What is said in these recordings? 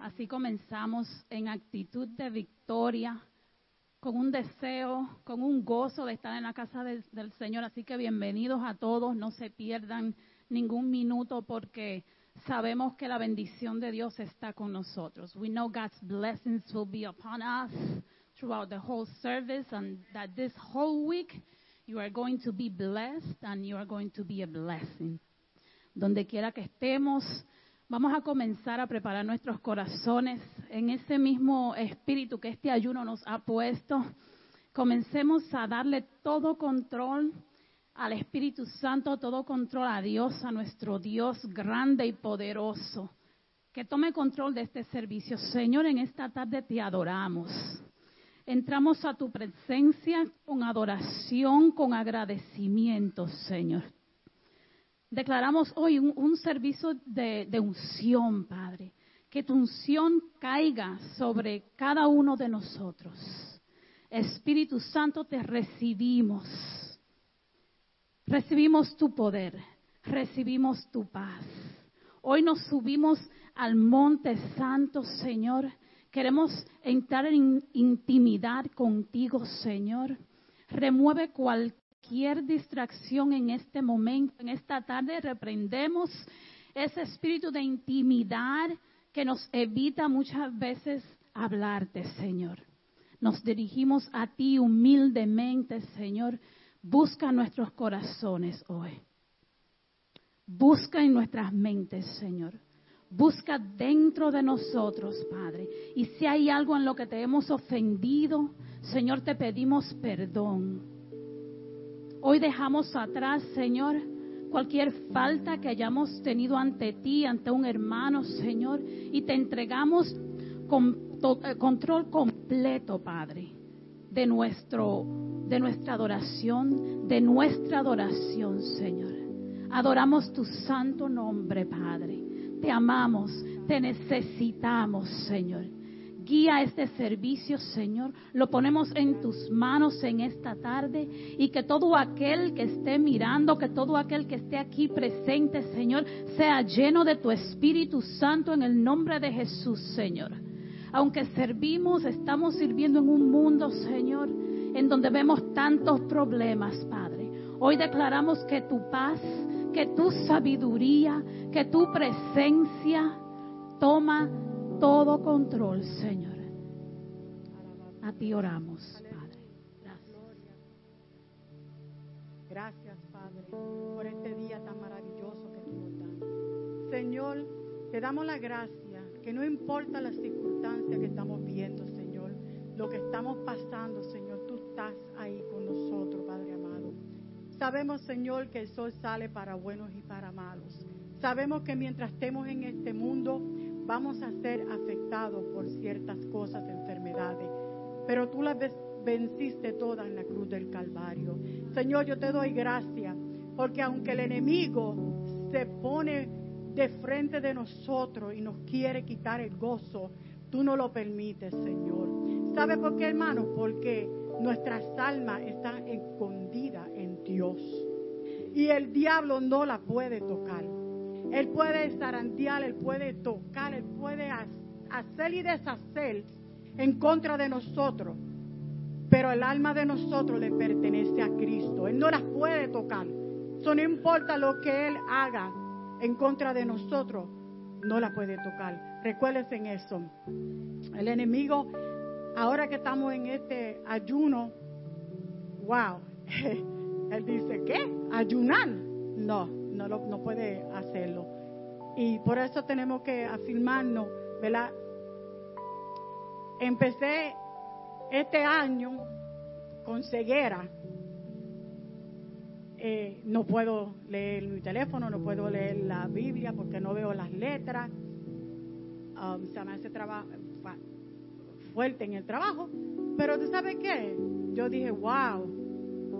Así comenzamos en actitud de victoria, con un deseo, con un gozo de estar en la casa del, del Señor. Así que bienvenidos a todos, no se pierdan ningún minuto porque sabemos que la bendición de Dios está con nosotros. We know God's blessings will be upon us throughout the whole service and that this whole week you are going to be blessed and you are going to be a blessing. Donde quiera que estemos, vamos a comenzar a preparar nuestros corazones en ese mismo espíritu que este ayuno nos ha puesto. Comencemos a darle todo control al Espíritu Santo, todo control a Dios, a nuestro Dios grande y poderoso. Que tome control de este servicio. Señor, en esta tarde te adoramos. Entramos a tu presencia con adoración, con agradecimiento, Señor. Declaramos hoy un, servicio de, de unción, Padre. Que tu unción caiga sobre cada uno de nosotros. Espíritu Santo, te recibimos. Recibimos tu poder, recibimos tu paz. Hoy nos subimos al monte santo, Señor. Queremos entrar en intimidad contigo, Señor. Remueve cualquier distracción en este momento, en esta tarde. Reprendemos ese espíritu de intimidad que nos evita muchas veces hablarte, Señor. Nos dirigimos a ti humildemente, Señor. Busca nuestros corazones hoy. Busca en nuestras mentes, Señor. Busca dentro de nosotros, Padre. Y si hay algo en lo que te hemos ofendido, Señor, te pedimos perdón. Hoy dejamos atrás, Señor, cualquier falta que hayamos tenido ante ti, ante un hermano, Señor, y te entregamos con control completo, Padre, de nuestro de nuestra adoración, de nuestra adoración, Señor. Adoramos tu santo nombre, Padre. Te amamos, te necesitamos, Señor. Guía este servicio, Señor. Lo ponemos en tus manos en esta tarde y que todo aquel que esté mirando, que todo aquel que esté aquí presente, Señor, sea lleno de tu Espíritu Santo en el nombre de Jesús, Señor. Aunque servimos, estamos sirviendo en un mundo, Señor, en donde vemos tantos problemas, Padre. Hoy declaramos que tu paz, que tu sabiduría, que tu presencia toma todo control, Señor. A ti oramos, Padre. Gracias. Gracias, Padre, por este día tan maravilloso que tú nos das. Señor, te damos la gracia, que no importa las circunstancias que estamos viendo, Señor, lo que estamos pasando, Señor, tú estás ahí con nosotros, Padre amado. Sabemos, Señor, que el sol sale para buenos y para malos. Sabemos que mientras estemos en este mundo vamos a ser afectados por ciertas cosas, enfermedades, pero tú las venciste todas en la cruz del Calvario. Señor, yo te doy gracias, porque aunque el enemigo se pone de frente de nosotros y nos quiere quitar el gozo, tú no lo permites, Señor. ¿Sabe por qué, hermano? Porque nuestras almas están escondidas en Dios. Y el diablo no la puede tocar. Él puede zarandear, él puede tocar, él puede hacer y deshacer en contra de nosotros. Pero el alma de nosotros le pertenece a Cristo. Él no las puede tocar. Eso no importa lo que Él haga en contra de nosotros, no la puede tocar. Recuérdense en eso. El enemigo, ahora que estamos en este ayuno, wow, él dice, ¿qué? ¿Ayunar? No, no, lo, no puede hacerlo. Y por eso tenemos que afirmarnos, ¿verdad? Empecé este año con ceguera. Eh, no puedo leer mi teléfono, no puedo leer la Biblia porque no veo las letras. Um, se me hace trabajo fuerte en el trabajo. Pero tú sabes qué? Yo dije, wow.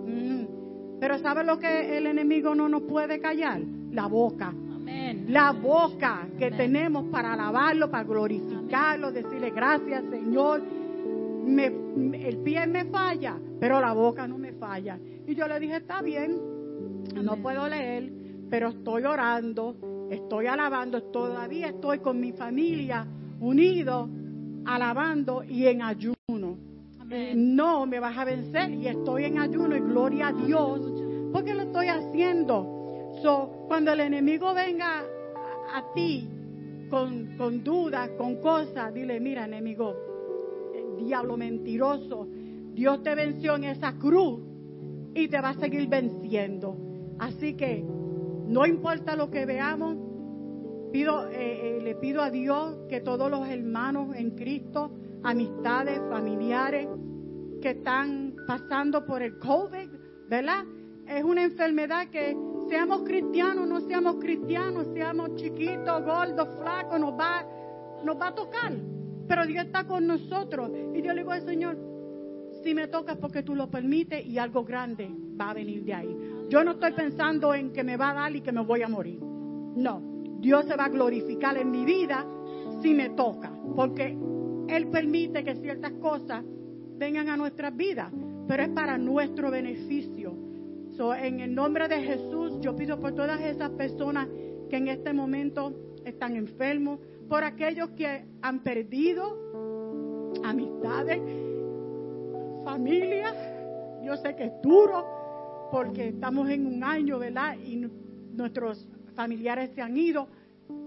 Mm. Pero ¿sabes lo que el enemigo no nos puede callar? La boca. Amén. La boca que Amén. tenemos para alabarlo, para glorificarlo, decirle gracias Señor. Me, el pie me falla, pero la boca no me falla. Y yo le dije, está bien, no puedo leer, pero estoy orando, estoy alabando, todavía estoy con mi familia unidos, alabando y en ayuno. No me vas a vencer y estoy en ayuno y gloria a Dios porque lo estoy haciendo. So, cuando el enemigo venga a, ti con, con dudas, con cosas, dile, mira enemigo, diablo mentiroso, Dios te venció en esa cruz y te va a seguir venciendo. Así que no importa lo que veamos, pido, eh, eh, le pido a Dios que todos los hermanos en Cristo, amistades, familiares que están pasando por el COVID, ¿verdad? Es una enfermedad que seamos cristianos, no seamos cristianos, seamos chiquitos, gordos, flacos, nos va, nos va a tocar. Pero Dios está con nosotros. Y yo le digo al Señor, si me tocas porque tú lo permites y algo grande va a venir de ahí. Yo no estoy pensando en que me va a dar y que me voy a morir. No, Dios se va a glorificar en mi vida si me toca, porque Él permite que ciertas cosas vengan a nuestras vidas, pero es para nuestro beneficio. So, en el nombre de Jesús, yo pido por todas esas personas que en este momento están enfermos, por aquellos que han perdido amistades, familia. Yo sé que es duro porque estamos en un año, ¿verdad? Y nuestros familiares se han ido,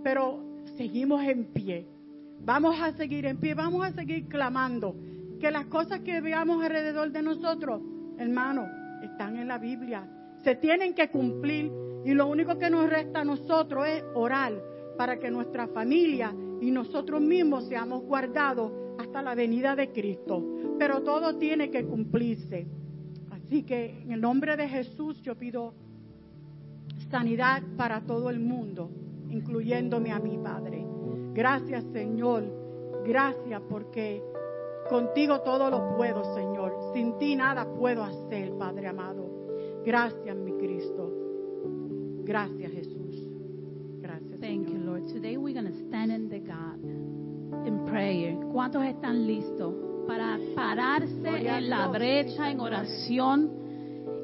pero seguimos en pie. Vamos a seguir en pie, vamos a seguir clamando. Que las cosas que veamos alrededor de nosotros, hermano, están en la Biblia. Se tienen que cumplir y lo único que nos resta a nosotros es orar para que nuestra familia y nosotros mismos seamos guardados hasta la venida de Cristo. Pero todo tiene que cumplirse. Así que en el nombre de Jesús yo pido sanidad para todo el mundo, incluyéndome a mi Padre. Gracias Señor, gracias porque contigo todo lo puedo Señor. Sin ti nada puedo hacer, Padre amado. Gracias mi Cristo. Gracias Jesús. Gracias. Thank you, Señor. Lord. Today we're going to stand in the gap in prayer. ¿Cuántos están listos para pararse en la brecha, en oración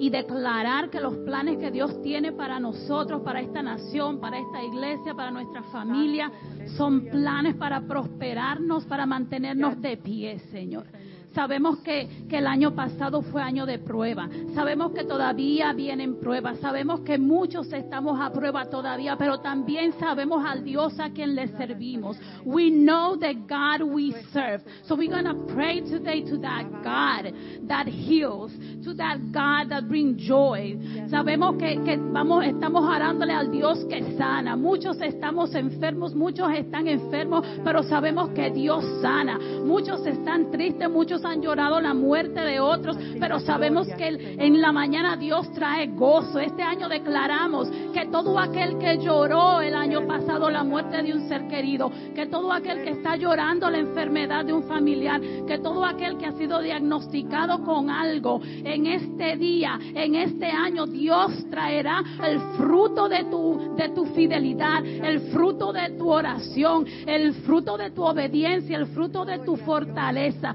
y declarar que los planes que Dios tiene para nosotros, para esta nación, para esta iglesia, para nuestra familia, son planes para prosperarnos, para mantenernos de pie, Señor? Sabemos que, que el año pasado fue año de prueba. Sabemos que todavía vienen pruebas. Sabemos que muchos estamos a prueba todavía, pero también sabemos al Dios a quien le servimos. We know the God we serve. So we're going to pray today to that God that heals, to that God that brings joy. Sabemos que, que vamos, estamos orándole al Dios que sana. Muchos estamos enfermos, muchos están enfermos, pero sabemos que Dios sana. Muchos están tristes, muchos han llorado la muerte de otros, pero sabemos que en la mañana Dios trae gozo. Este año declaramos que todo aquel que lloró el año pasado la muerte de un ser querido, que todo aquel que está llorando la enfermedad de un familiar, que todo aquel que ha sido diagnosticado con algo, en este día, en este año, Dios traerá el fruto de tu, de tu fidelidad, el fruto de tu oración, el fruto de tu obediencia, el fruto de tu fortaleza.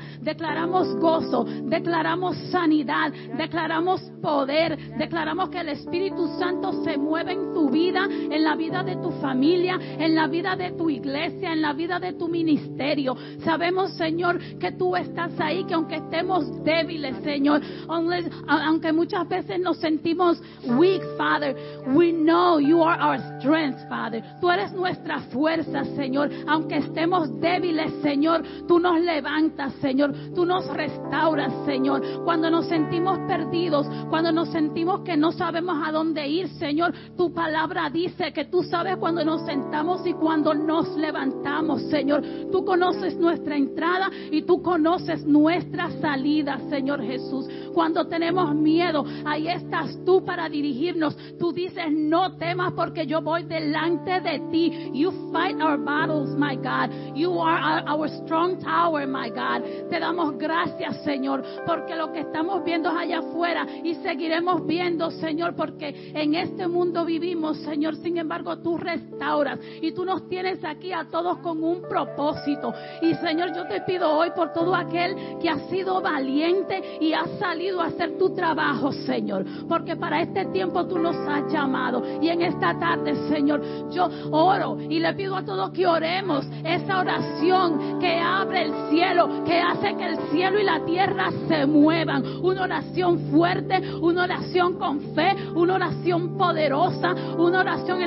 Gozo, declaramos sanidad, declaramos poder, declaramos que el Espíritu Santo se mueve en tu vida, en la vida de tu familia, en la vida de tu iglesia, en la vida de tu ministerio. Sabemos, Señor, que tú estás ahí, que aunque estemos débiles, Señor, aunque- aunque muchas veces nos sentimos weak, Father, we know you are our strength, Father. Tú eres nuestra fuerza, Señor. Aunque estemos débiles, Señor, tú nos levantas, Señor. Tú nos restauras, Señor. Cuando nos sentimos perdidos, cuando nos sentimos que no sabemos a dónde ir, Señor, tu palabra dice que tú sabes cuando nos sentamos y cuando nos levantamos, Señor. Tú conoces nuestra entrada y tú conoces nuestra salida, Señor Jesús. Cuando tenemos miedo, ahí estás tú para dirigirnos. Tú dices, no temas porque yo voy delante de ti. You fight our battles, my God. You are our, strong tower, my God. Te damos gracias, Señor, porque lo que estamos viendo es allá afuera y seguiremos viendo, Señor, porque en este mundo vivimos, Señor. Sin embargo, tú restauras y tú nos tienes aquí a todos con un propósito. Y, Señor, yo te pido hoy por todo aquel que ha sido valiente y ha salido a hacer tu trabajo, Señor, porque para este tiempo tú nos has llamado. Y en esta tarde, Señor, yo oro y le pido a todos que oremos esa oración que abre el cielo, que hace que el cielo y la tierra se muevan. Una oración fuerte, una oración con fe, una oración poderosa, una oración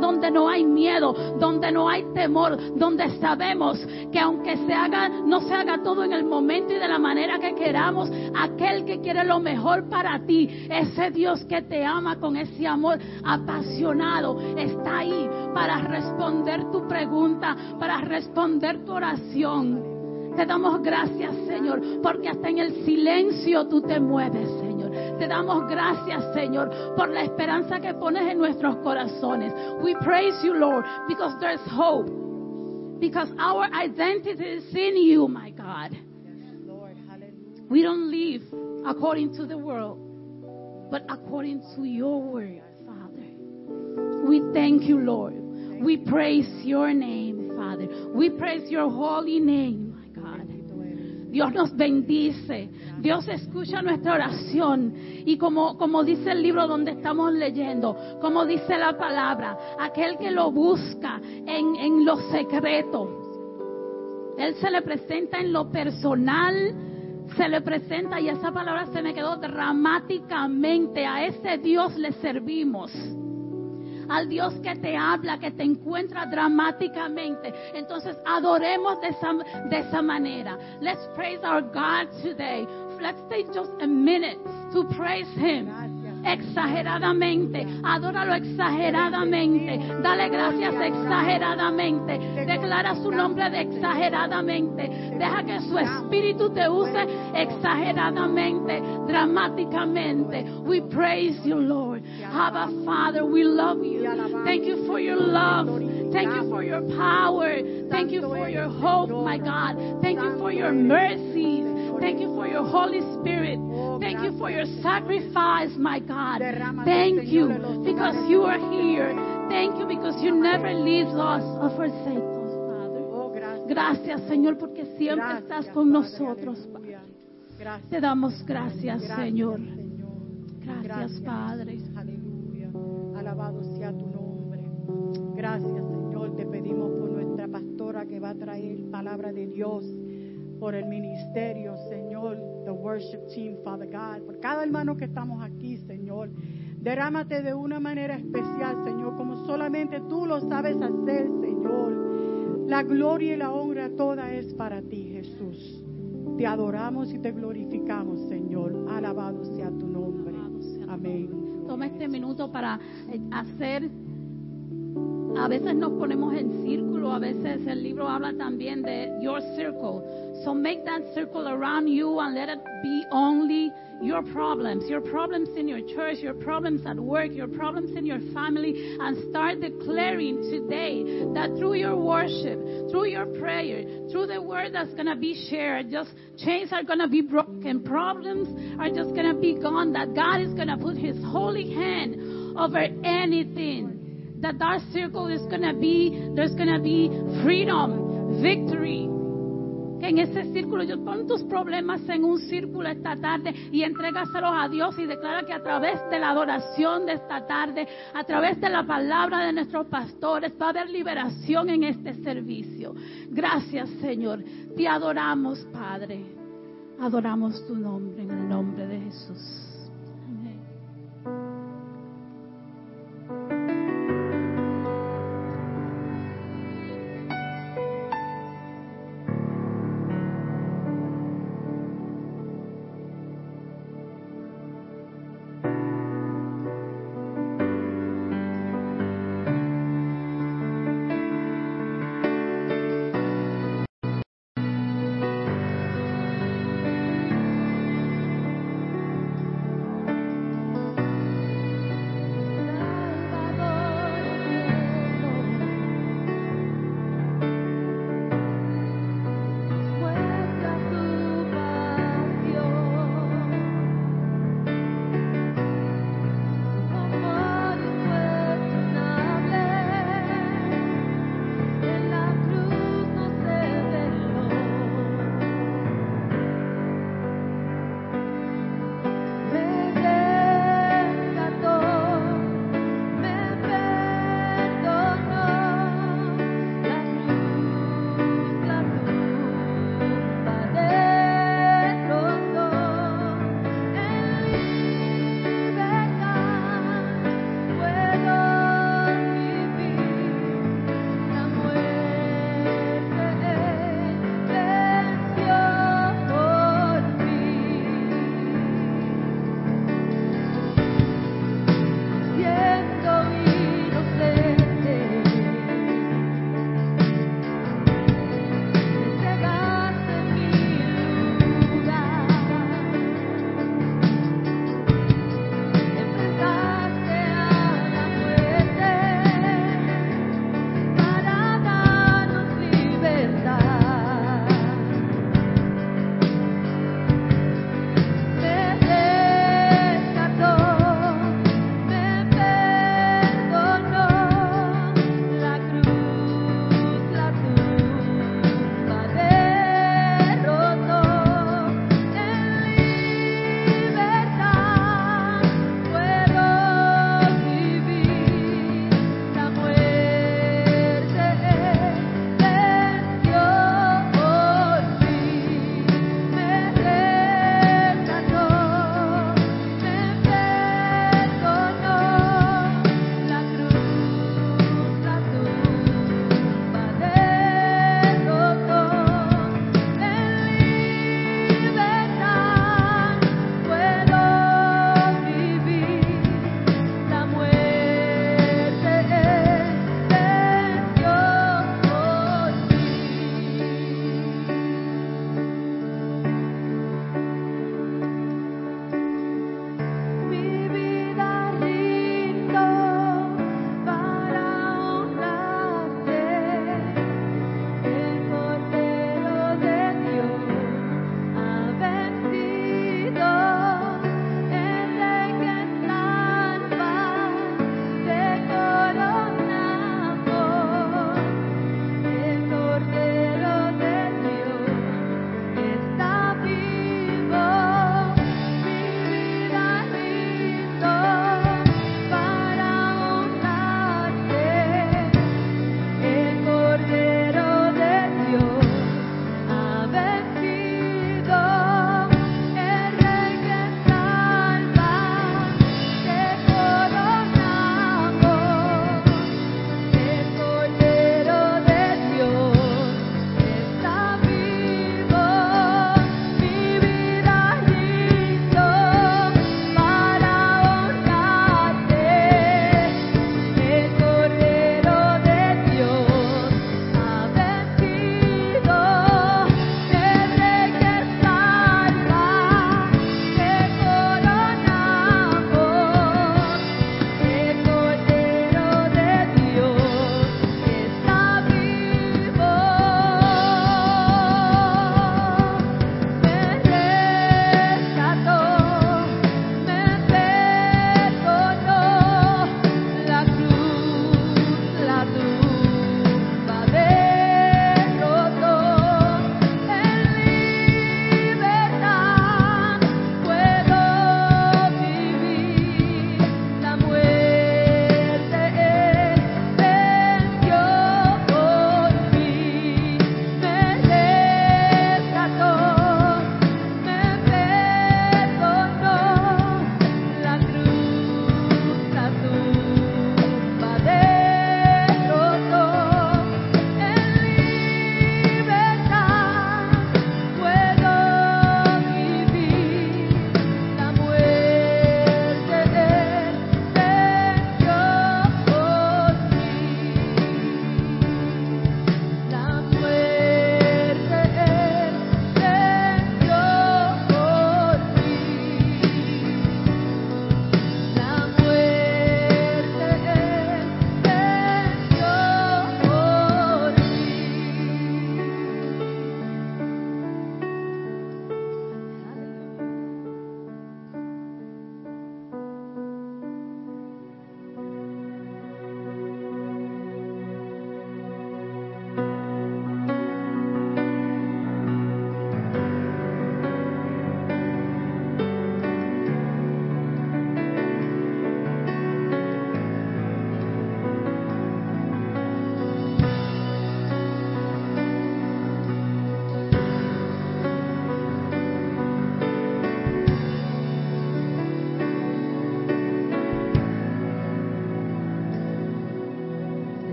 donde no hay miedo, donde no hay temor, donde sabemos que aunque se haga, no se haga todo en el momento y de la manera que queramos, aquel que quiere lo mejor para ti, ese Dios que te ama con ese amor apasionado, está ahí para responder tu pregunta, para responder tu oración. Te damos gracias, Señor, porque hasta en el silencio tú te mueves, Señor. Te damos gracias, Señor, por la esperanza que pones en nuestros corazones. We praise you, Lord, because there's hope. Because our identity is in you, my God. We don't live according to the world, but according to your word, Father. We thank you, Lord. We praise your name, Father. We praise your holy name. Dios nos bendice. Dios escucha nuestra oración. Y como, como dice el libro donde estamos leyendo, como dice la palabra, aquel que lo busca en, en lo secreto, Él se le presenta en lo personal, se le presenta y esa palabra se me quedó dramáticamente. A ese Dios le servimos al Dios que te habla, que te encuentra dramáticamente. Entonces adoremos de esa, de esa manera. Let's praise our God today. Let's take just a minute to praise Him exageradamente. Adóralo exageradamente. Dale gracias exageradamente. Declara su nombre de exageradamente. Deja que su espíritu te use exageradamente, dramáticamente. We praise you, Lord. Abba, Father, we love you. Thank you for your love. Thank you for your power. Thank you for your hope, my God. Thank you for your mercies. Thank you for your Holy Spirit. Thank you for your sacrifice, my God. Thank you because you are here. Thank you because you never leave us or forsake us, Father. Gracias, Señor, porque siempre estás con nosotros, Padre. Te damos gracias, Señor. Gracias, Padre. Aleluya. Alabado sea tu nombre. Gracias, Señor. Te pedimos por nuestra pastora que va a traer palabra de Dios por el ministerio, Señor, the worship team, Father God, por cada hermano que estamos aquí, Señor. Derrámate de una manera especial, Señor, como solamente tú lo sabes hacer, Señor. La gloria y la honra toda es para ti, Jesús. Te adoramos y te glorificamos, Señor. Alabado sea tu nombre. Amén. Toma este minuto para eh, hacer a veces nos ponemos en círculo, a veces el libro habla también de your circle. So make that circle around you and let it be only your problems, your problems in your church, your problems at work, your problems in your family, and start declaring today that through your worship, through your prayer, through the word that's going to be shared, just chains are going to be broken, problems are just going to be gone, that God is going to put His holy hand over anything that that circle is going to be, there's going to be freedom, victory. Que en ese círculo, yo pon tus problemas en un círculo esta tarde y entrégaselos a Dios y declara que a través de la adoración de esta tarde, a través de la palabra de nuestros pastores, va a haber liberación en este servicio. Gracias, Señor. Te adoramos, Padre. Adoramos tu nombre en el nombre de Jesús.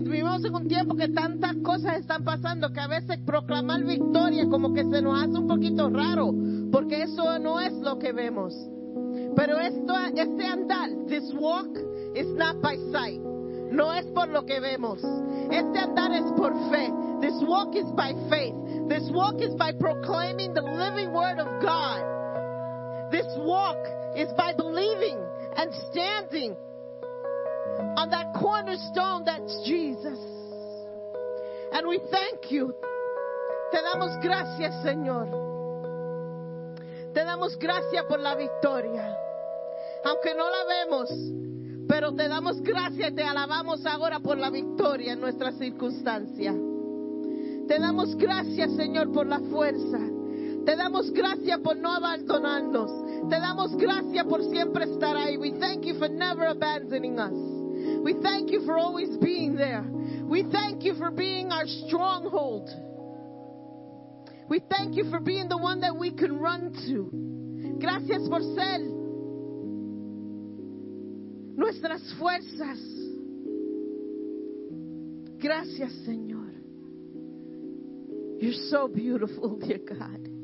Estuvimos en un tiempo que tantas cosas están pasando que a veces proclamar victoria como que se nos hace un poquito raro, porque eso no es lo que vemos. Pero esto, este andar, this walk, is not by sight. No es por lo que vemos. Este andar es por fe. This walk is by faith. This walk is by proclaiming the living word of God. This walk is by believing and standing on that cornerstone that's Jesus. And we thank you. Te damos gracias, Señor. Te damos gracias por la victoria. Aunque no la vemos, pero te damos gracias y te alabamos ahora por la victoria en nuestra circunstancia. Te damos gracias, Señor, por la fuerza. Te damos por no abandonarnos. Te damos por siempre estar ahí. We thank you for never abandoning us. We thank you for always being there. We thank you for being our stronghold. We thank you for being the one that we can run to. Gracias por ser nuestras fuerzas. Gracias, Señor. You're so beautiful, dear God.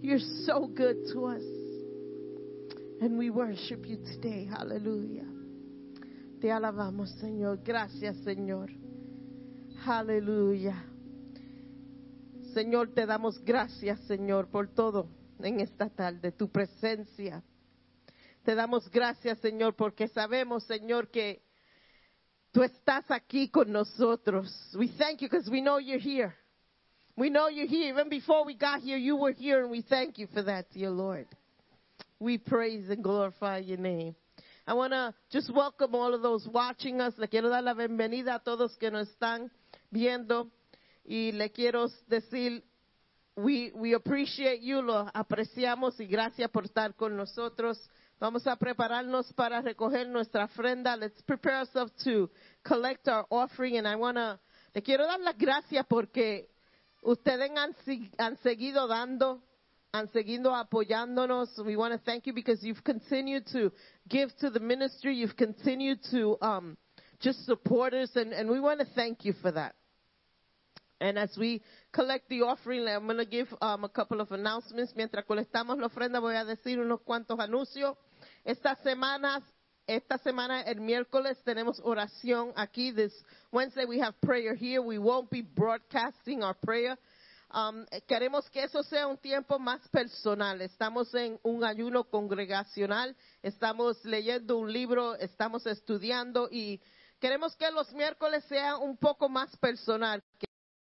You're so good to us. And we worship you today. Hallelujah. Te alabamos, Señor. Gracias, Señor. Aleluya. Señor, te damos gracias, Señor, por todo en esta tarde, tu presencia. Te damos gracias, Señor, porque sabemos, Señor, que tú estás aquí con nosotros. We thank you because we know you're here. We know you're here. Even before we got here, you were here, and we thank you for that, dear Lord. We praise and glorify your name. I want to just welcome all of those watching us. Le quiero dar la bienvenida a todos que nos están viendo y le quiero decir, we, we appreciate you, lo apreciamos y gracias por estar con nosotros. Vamos a prepararnos para recoger nuestra ofrenda. Let's prepare ourselves to collect our offering. And I want to, le quiero dar las gracias porque ustedes han, han seguido dando han seguido apoyándonos. We want to thank you because you've continued to give to the ministry. You've continued to um, just support us, and, and we want to thank you for that. And as we collect the offering, I'm going to give um, a couple of announcements. Mientras colectamos la ofrenda, voy a decir unos cuantos anuncios. Estas semanas, esta semana, el miércoles, tenemos oración aquí. This Wednesday, we have prayer here. We won't be broadcasting our prayer. Um, queremos que eso sea un tiempo más personal. Estamos en un ayuno congregacional, estamos leyendo un libro, estamos estudiando y queremos que los miércoles sea un poco más personal.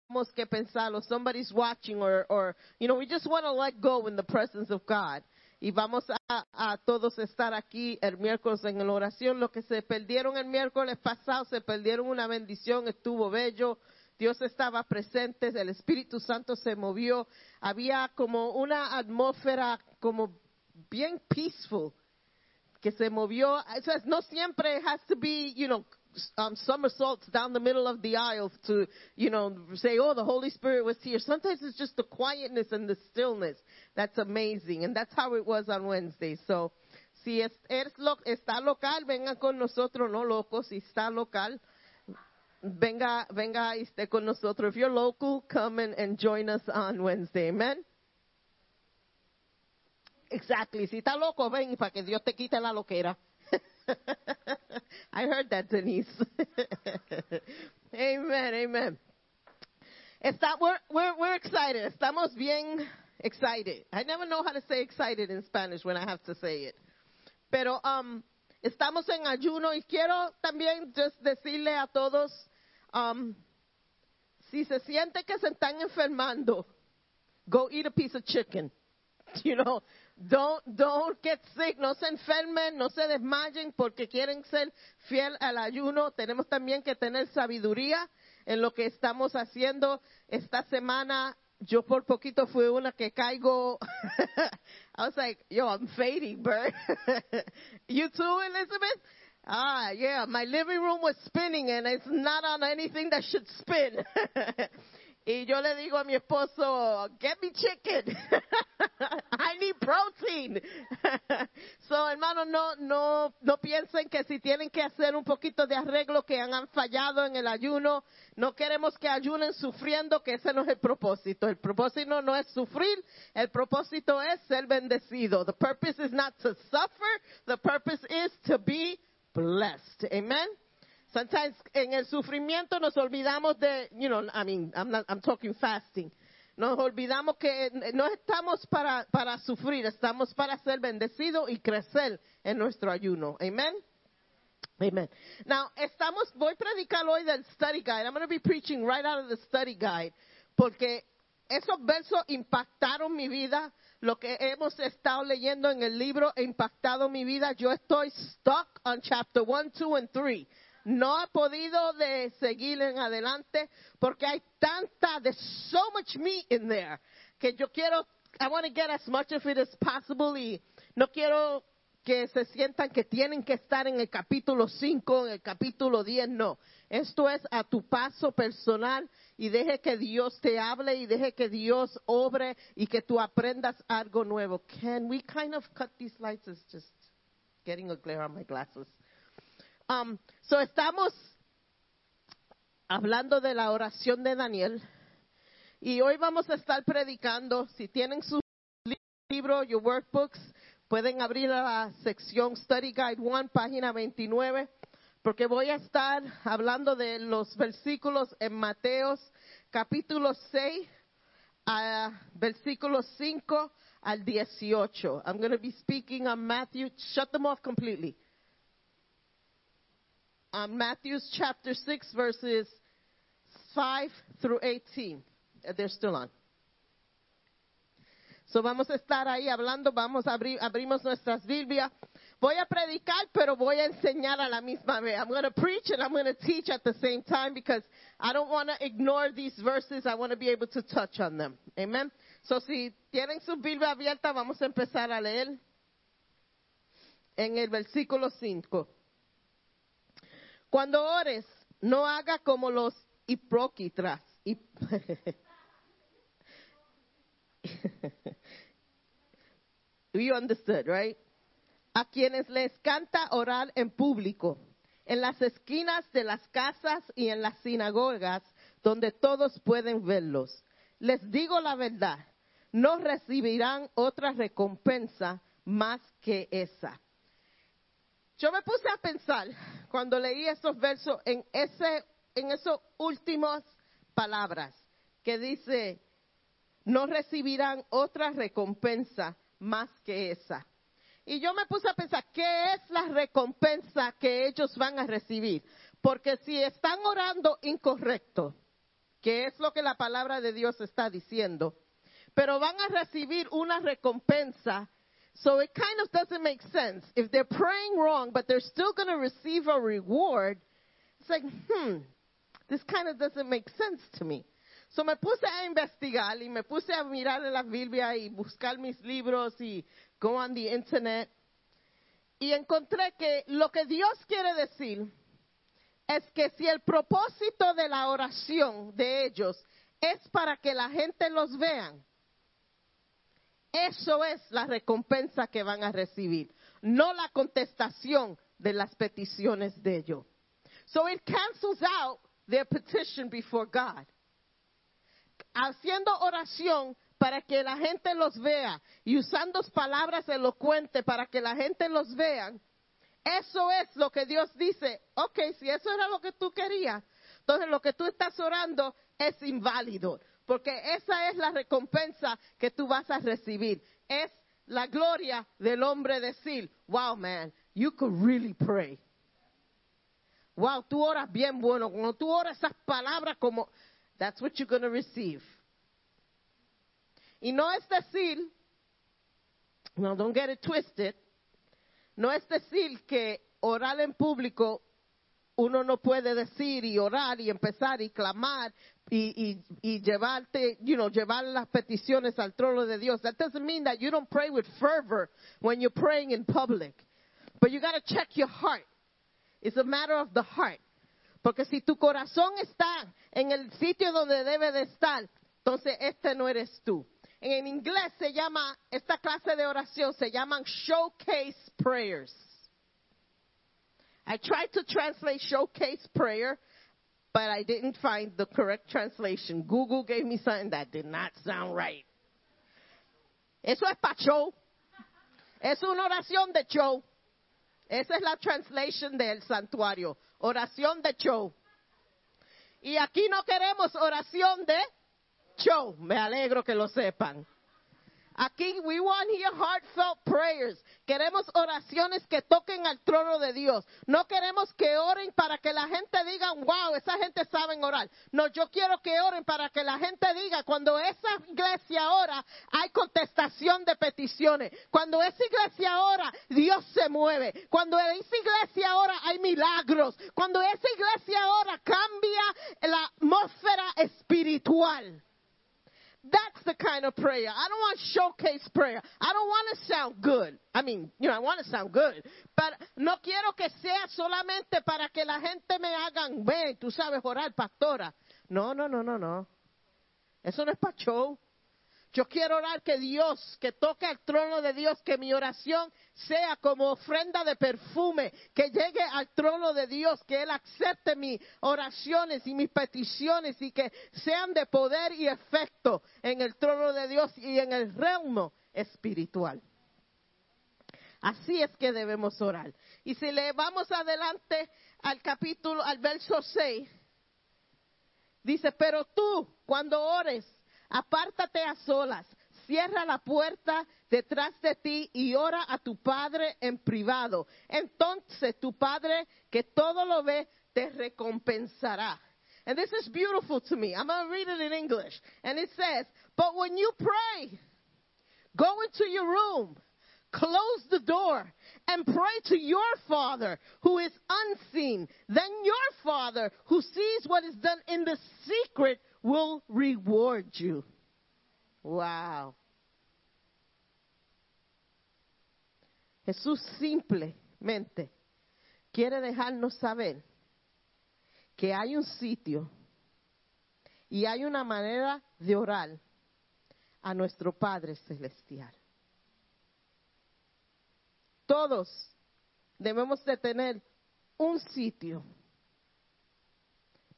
Tenemos que pensarlo. Somebody's watching or, or, you know, we just want to let go in the presence of God. Y vamos a, a todos estar aquí el miércoles en la oración. Los que se perdieron el miércoles pasado, se perdieron una bendición, estuvo bello. Dios estaba presente, el Espíritu Santo se movió, había como una atmósfera como bien peaceful que se movió. No siempre has to be, you know, um, somersaults down the middle of the aisle to, you know, say, oh, the Holy Spirit was here. Sometimes it's just the quietness and the stillness that's amazing, and that's how it was on Wednesday. So, si es, eres lo, está local, venga con nosotros, no locos, si está local venga, venga y esté con nosotros. If you're local, come and, and join us on Wednesday. Amen. Exactly. Si está loco, ven para que Dios te quite la loquera. I heard that, Denise. amen, amen. Está, we're, we're, we're excited. Estamos bien excited. I never know how to say excited in Spanish when I have to say it. Pero um, estamos en ayuno y quiero también just decirle a todos, um, si se siente que se están enfermando, go eat a piece of chicken. You know, don't, don't get sick, no se enfermen, no se desmayen porque quieren ser fiel al ayuno. Tenemos también que tener sabiduría en lo que estamos haciendo esta semana. Yo por poquito fui una que caigo. I was like, yo, I'm fading, Bert. you too, Elizabeth? Ah, yeah, my living room was spinning and it's not on anything that should spin. y yo le digo a mi esposo, get me chicken. I need protein. so, hermano, no, no, no piensen que si tienen que hacer un poquito de arreglo que han fallado en el ayuno, no queremos que ayunen sufriendo, que ese no es el propósito. El propósito no es sufrir, el propósito es ser bendecido. The purpose is not to suffer, the purpose is to be blessed. Amen. Sometimes en el sufrimiento nos olvidamos de, you know, I mean, I'm not, I'm talking fasting. Nos olvidamos que no estamos para, para sufrir, estamos para ser bendecidos y crecer en nuestro ayuno. Amen. Amen. Now, estamos, voy a predicar hoy del study guide. I'm going to be preaching right out of the study guide. Porque esos versos impactaron mi vida lo que hemos estado leyendo en el libro ha impactado mi vida. Yo estoy stuck on chapter 1, 2 and 3. No he podido de seguir en adelante porque hay tanta, there's so much meat in there que yo quiero, I want to get as much of it as possible y no quiero que se sientan que tienen que estar en el capítulo 5, en el capítulo 10, no. Esto es a tu paso personal y deje que Dios te hable y deje que Dios obre y que tú aprendas algo nuevo. Can we kind of cut these lights? It's just getting a glare on my glasses. Um, so estamos hablando de la oración de Daniel y hoy vamos a estar predicando. Si tienen su libro, your workbooks, pueden abrir la sección Study Guide 1, página 29 porque voy a estar hablando de los versículos en Mateos capítulo 6 a versículo 5 al 18. I'm going to be speaking on Matthew. Shut them off completely. On Matthew chapter 6 verses 5 through 18. Uh, they're still on. So vamos a estar ahí hablando, vamos a abrir, abrimos nuestras Biblias. Voy a predicar, pero voy a enseñar a la misma vez. I'm going to preach and I'm going to teach at the same time because I don't want to ignore these verses. I want to be able to touch on them. Amen. So si tienen su Biblia abierta, vamos a empezar a leer en el versículo 5. Cuando ores, no haga como los hipócritas. you understood, right? a quienes les canta orar en público, en las esquinas de las casas y en las sinagogas, donde todos pueden verlos. Les digo la verdad, no recibirán otra recompensa más que esa. Yo me puse a pensar cuando leí esos versos en ese en esas últimas palabras que dice no recibirán otra recompensa más que esa. Y yo me puse a pensar, ¿qué es la recompensa que ellos van a recibir? Porque si están orando incorrecto, que es lo que la palabra de Dios está diciendo, pero van a recibir una recompensa. So it kind of doesn't make sense. If they're praying wrong, but they're still going to receive a reward, it's like, hmm, this kind of doesn't make sense to me. So me puse a investigar y me puse a mirar en la Biblia y buscar mis libros y go on the internet. Y encontré que lo que Dios quiere decir es que si el propósito de la oración de ellos es para que la gente los vean, eso es la recompensa que van a recibir, no la contestación de las peticiones de ellos. So it cancels out their petition before God haciendo oración para que la gente los vea y usando palabras elocuentes para que la gente los vea, eso es lo que Dios dice. Ok, si eso era lo que tú querías, entonces lo que tú estás orando es inválido, porque esa es la recompensa que tú vas a recibir. Es la gloria del hombre decir, wow man, you could really pray. Wow, tú oras bien bueno. Cuando tú oras esas palabras como, That's what you're going to receive. Y no es decir Now, don't get it twisted. No es decir que orar en público uno no puede decir y orar y empezar y clamar y, y, llevarte, you know, llevar las peticiones al trono de Dios. That doesn't mean that you don't pray with fervor when you're praying in public. But you got to check your heart. It's a matter of the heart. Porque si tu corazón está en el sitio donde debe de estar, entonces este no eres tú. En inglés se llama, esta clase de oración se llaman showcase prayers. I tried to translate showcase prayer, but I didn't find the correct translation. Google gave me something that did not sound right. Eso es para show. Es una oración de show. Esa es la translation del santuario. Oración de show. Y aquí no queremos oración de show. Me alegro que lo sepan. Aquí, we want here heartfelt prayers. Queremos oraciones que toquen al trono de Dios. No queremos que oren para que la gente diga, wow, esa gente sabe orar. No, yo quiero que oren para que la gente diga, cuando esa iglesia ora, hay contestación de peticiones. Cuando esa iglesia ora, Dios se mueve. Cuando esa iglesia ora, hay milagros. Cuando esa iglesia ora, cambia la atmósfera espiritual. That's the kind of prayer. I don't want showcase prayer. I don't want to sound good. I mean, you know, I want to sound good. But no quiero que sea solamente para que la gente me hagan, ven, tú sabes orar, pastora. No, no, no, no, no. Eso no es para show. Yo quiero orar que Dios, que toque al trono de Dios, que mi oración sea como ofrenda de perfume, que llegue al trono de Dios, que Él acepte mis oraciones y mis peticiones y que sean de poder y efecto en el trono de Dios y en el reino espiritual. Así es que debemos orar. Y si le vamos adelante al capítulo, al verso 6, dice, pero tú, cuando ores, apártate a solas, cierra la puerta detrás de ti y ora a tu Padre en privado. Entonces tu Padre que todo lo ve te recompensará. And this is beautiful to me. I'm going to read it in English. And it says, But when you pray, go into your room, close the door, and pray to your Father who is unseen. Then your Father who sees what is done in the secret will reward you. Wow. Jesús simplemente quiere dejarnos saber que hay un sitio y hay una manera de orar a nuestro Padre Celestial. Todos debemos de tener un sitio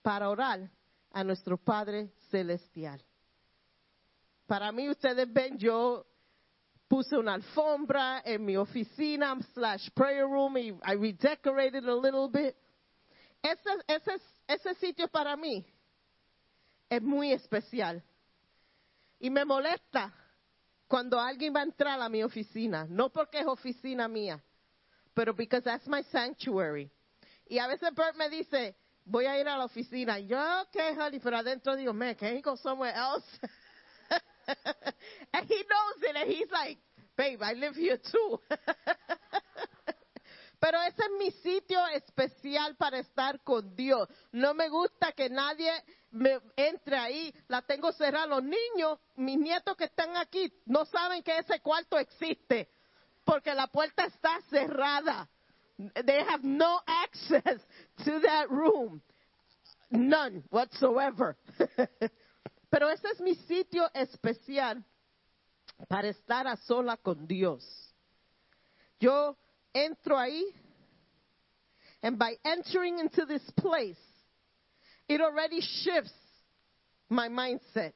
para orar a nuestro Padre Celestial. Para mí, ustedes ven, yo puse una alfombra en mi oficina slash prayer room y I redecorated a little bit. Ese, ese, sitio para mí es muy especial. Y me molesta cuando alguien va a entrar a mi oficina, no porque es oficina mía, pero because that's my sanctuary. Y a veces Bert me dice, voy a ir a la oficina. Y yo, ok, honey, pero adentro digo, man, can he go somewhere else? and he knows it, and he's like, babe, I live here too. Pero ese es mi sitio especial para estar con Dios. No me gusta que nadie me entre ahí. La tengo cerrada. Los niños, mis nietos que están aquí, no saben que ese cuarto existe. Porque la puerta está cerrada. They have no access to that room. None whatsoever. Pero ese es mi sitio especial para estar a sola con Dios. Yo entro ahí, and by entering into this place, it already shifts my mindset.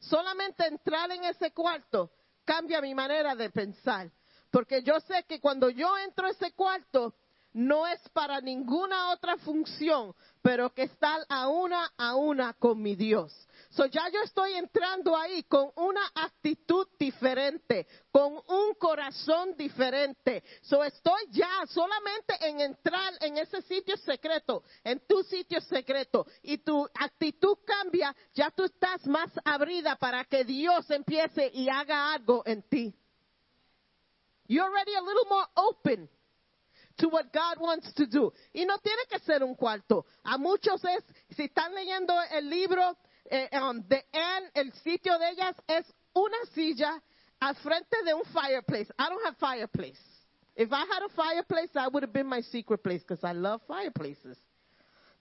Solamente entrar en ese cuarto cambia mi manera de pensar. Porque yo sé que cuando yo entro a ese cuarto, no es para ninguna otra función, pero que estar a una a una con mi Dios. So ya yo estoy entrando ahí con una actitud diferente, con un corazón diferente. So estoy ya solamente en entrar en ese sitio secreto, en tu sitio secreto, y tu actitud cambia, ya tú estás más abrida para que Dios empiece y haga algo en ti. You're already a little more open to what God wants to do. Y no tiene que ser un cuarto. A muchos es, si están leyendo el libro eh, um, de Anne, el sitio de ellas es una silla al frente de un fireplace. I don't have fireplace. If I had a fireplace, that would have been my secret place because I love fireplaces.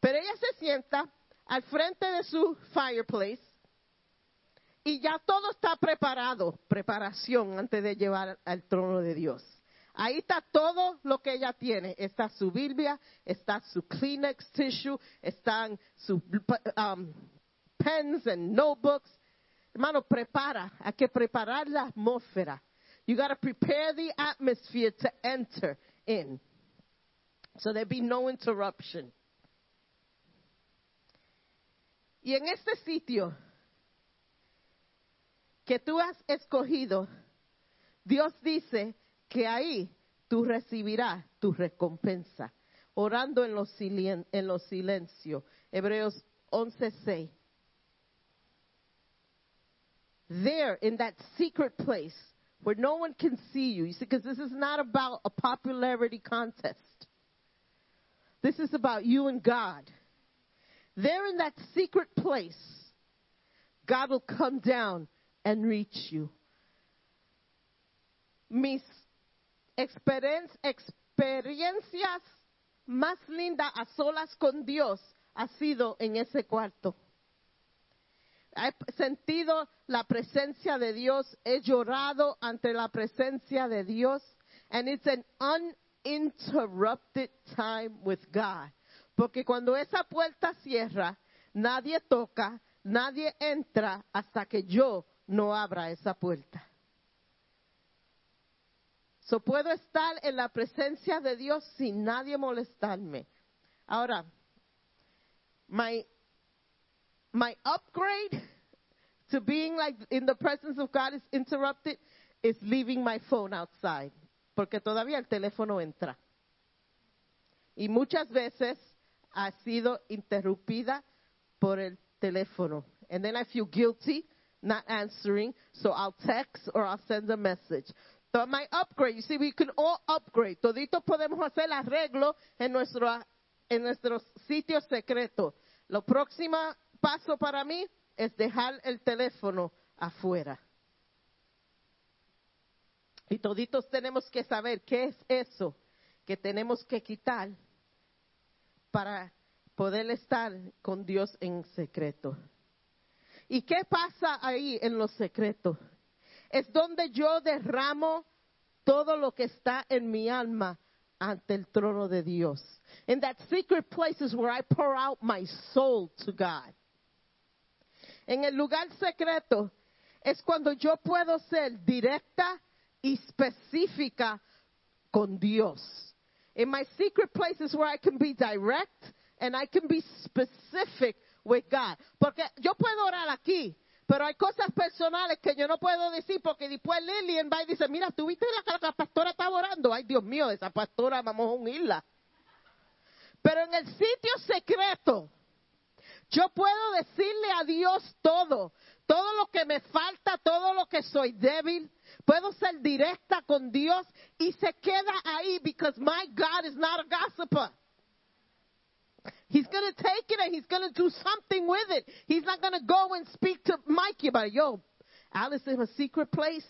Pero ella se sienta al frente de su fireplace y ya todo está preparado, preparación antes de llevar al trono de Dios. Ahí está todo lo que ella tiene. Está su Biblia, está su Kleenex tissue, están sus um, pens and notebooks. Hermano, prepara. Hay que preparar la atmósfera. You got to prepare the atmosphere to enter in. So there be no interruption. Y en este sitio que tú has escogido, Dios dice que ahí tú recibirás tu recompensa, orando en los, silen en los silencios. Hebreos 11:6. There, in that secret place where no one can see you, you see, because this is not about a popularity contest. This is about you and God. There in that secret place, God will come down and reach you. Mis experien experiencias más lindas a solas con Dios ha sido en ese cuarto. He sentido la presencia de Dios, he llorado ante la presencia de Dios, and it's an uninterrupted time with God. Porque cuando esa puerta cierra, nadie toca, nadie entra hasta que yo no abra esa puerta. So puedo estar en la presencia de Dios sin nadie molestarme. Ahora, my my upgrade to being like in the presence of God is interrupted is leaving my phone outside, porque todavía el teléfono entra. Y muchas veces ha sido interrumpida por el teléfono. And then I feel guilty not answering, so I'll text or I'll send a message. So my upgrade, you see, we can all upgrade. Toditos podemos hacer arreglo en nuestro, en nuestro sitio secreto. Lo próximo paso para mí es dejar el teléfono afuera. Y toditos tenemos que saber qué es eso que tenemos que quitar para poder estar con Dios en secreto. ¿Y qué pasa ahí en los secretos? Es donde yo derramo todo lo que está en mi alma ante el trono de Dios. In that secret place is where I pour out my soul to God. En el lugar secreto es cuando yo puedo ser directa y específica con Dios. In my secret place is where I can be direct and I can be specific with God. Porque yo puedo orar aquí, pero hay cosas personales que yo no puedo decir porque después Lillian va y dice, mira, ¿tú viste la la pastora estaba orando? Ay, Dios mío, esa pastora vamos a unirla. Pero en el sitio secreto, yo puedo decirle a Dios todo, todo lo que me falta, todo lo que soy débil. Puedo ser directa con Dios y se queda ahí because my God is not a gossiper. He's going to take it and he's going to do something with it. He's not going to go and speak to Mikey about, it. yo, Alice in a secret place.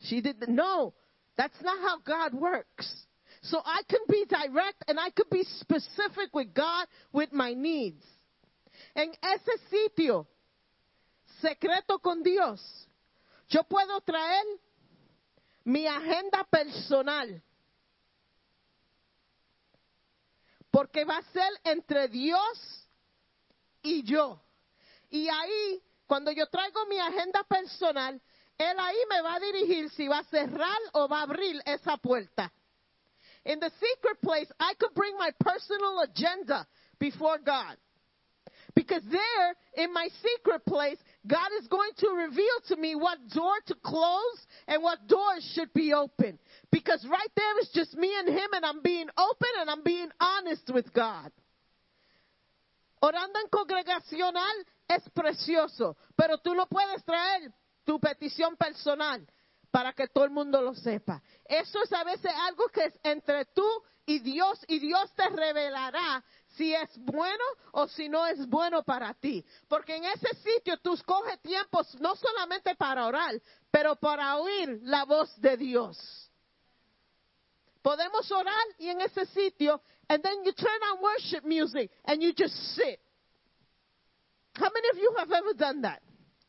She did, the, no, that's not how God works. So I can be direct and I can be specific with God with my needs. En ese sitio, secreto con Dios, yo puedo traer mi agenda personal. Porque va a ser entre Dios y yo. Y ahí, cuando yo traigo mi agenda personal, Él ahí me va a dirigir si va a cerrar o va a abrir esa puerta. In the secret place, I could bring my personal agenda before God. Because there, in my secret place, God is going to reveal to me what door to close and what doors should be open. Because right there is just me and Him, and I'm being open and I'm being honest with God. Orando en congregacional es precioso, pero tú no puedes traer tu petición personal. para que todo el mundo lo sepa. Eso es a veces algo que es entre tú y Dios y Dios te revelará si es bueno o si no es bueno para ti. Porque en ese sitio tú coges tiempos no solamente para orar, pero para oír la voz de Dios. Podemos orar y en ese sitio, and then you turn on worship music and you just sit. How many of you have ever done that?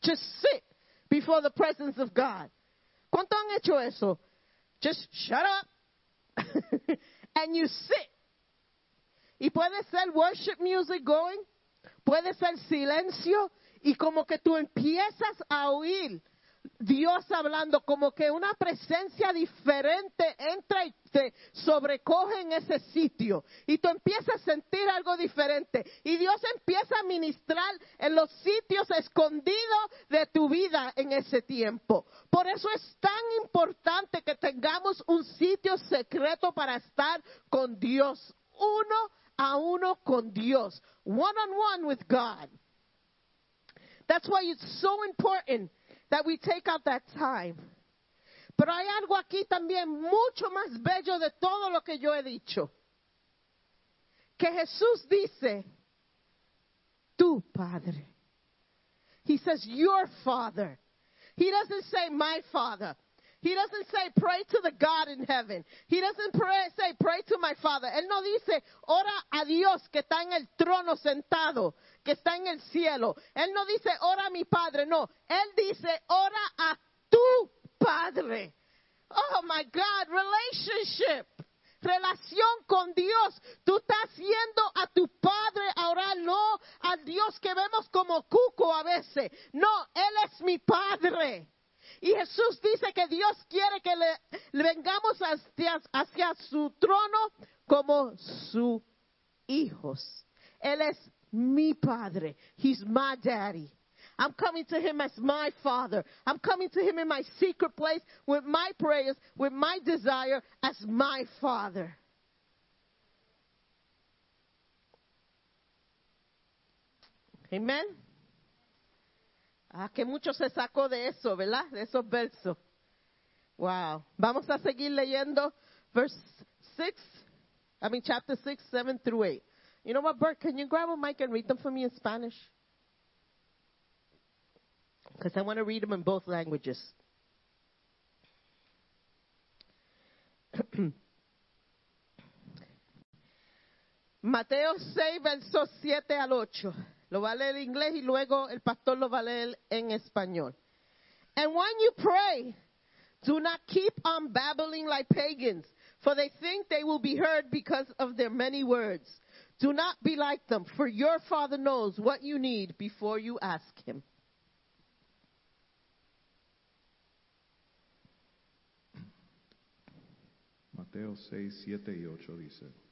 Just sit before the presence of God. ¿Cuánto han hecho eso? Just shut up and you sit. Y puede ser worship music going, puede ser silencio y como que tú empiezas a oír Dios hablando, como que una presencia diferente entra y te sobrecoge en ese sitio. Y tú empiezas a sentir algo diferente. Y Dios empieza a ministrar en los sitios escondidos de tu vida en ese tiempo. Por eso es tan importante que tengamos un sitio secreto para estar con Dios. Uno a uno con Dios. One on one with God. That's why it's so important that we take out that time. Pero hay algo aquí también mucho más bello de todo lo que yo he dicho. Que Jesús dice, tu Padre. He says, your Father. He doesn't say, my Father. He doesn't say, pray to the God in heaven. He doesn't pray, say, pray to my Father. Él no dice, ora a Dios que está en el trono sentado que está en el cielo. Él no dice, ora a mi Padre, no. Él dice, ora a tu Padre. Oh my God, relationship. Relación con Dios. Tú estás yendo a tu Padre a orar, no al Dios que vemos como cuco a veces. No, Él es mi Padre. Y Jesús dice que Dios quiere que le, le vengamos hacia, hacia su trono como sus hijos. Él es mi padre. He's my daddy. I'm coming to him as my father. I'm coming to him in my secret place with my prayers, with my desire as my father. Amen. Ah, que mucho se sacó de eso, ¿verdad? De esos versos. Wow. Vamos a seguir leyendo verse 6, I mean chapter 6, 7 through 8. You know what, Bert? Can you grab a mic and read them for me in Spanish? Because I want to read them in both languages. Mateo 6, versos 7 al 8. Lo va a leer en inglés y luego el pastor lo va a leer en español. And when you pray, do not keep on babbling like pagans, for they think they will be heard because of their many words. Do not be like them, for your Father knows what you need before you ask Him. Mateo 6, 7 y 8 dice.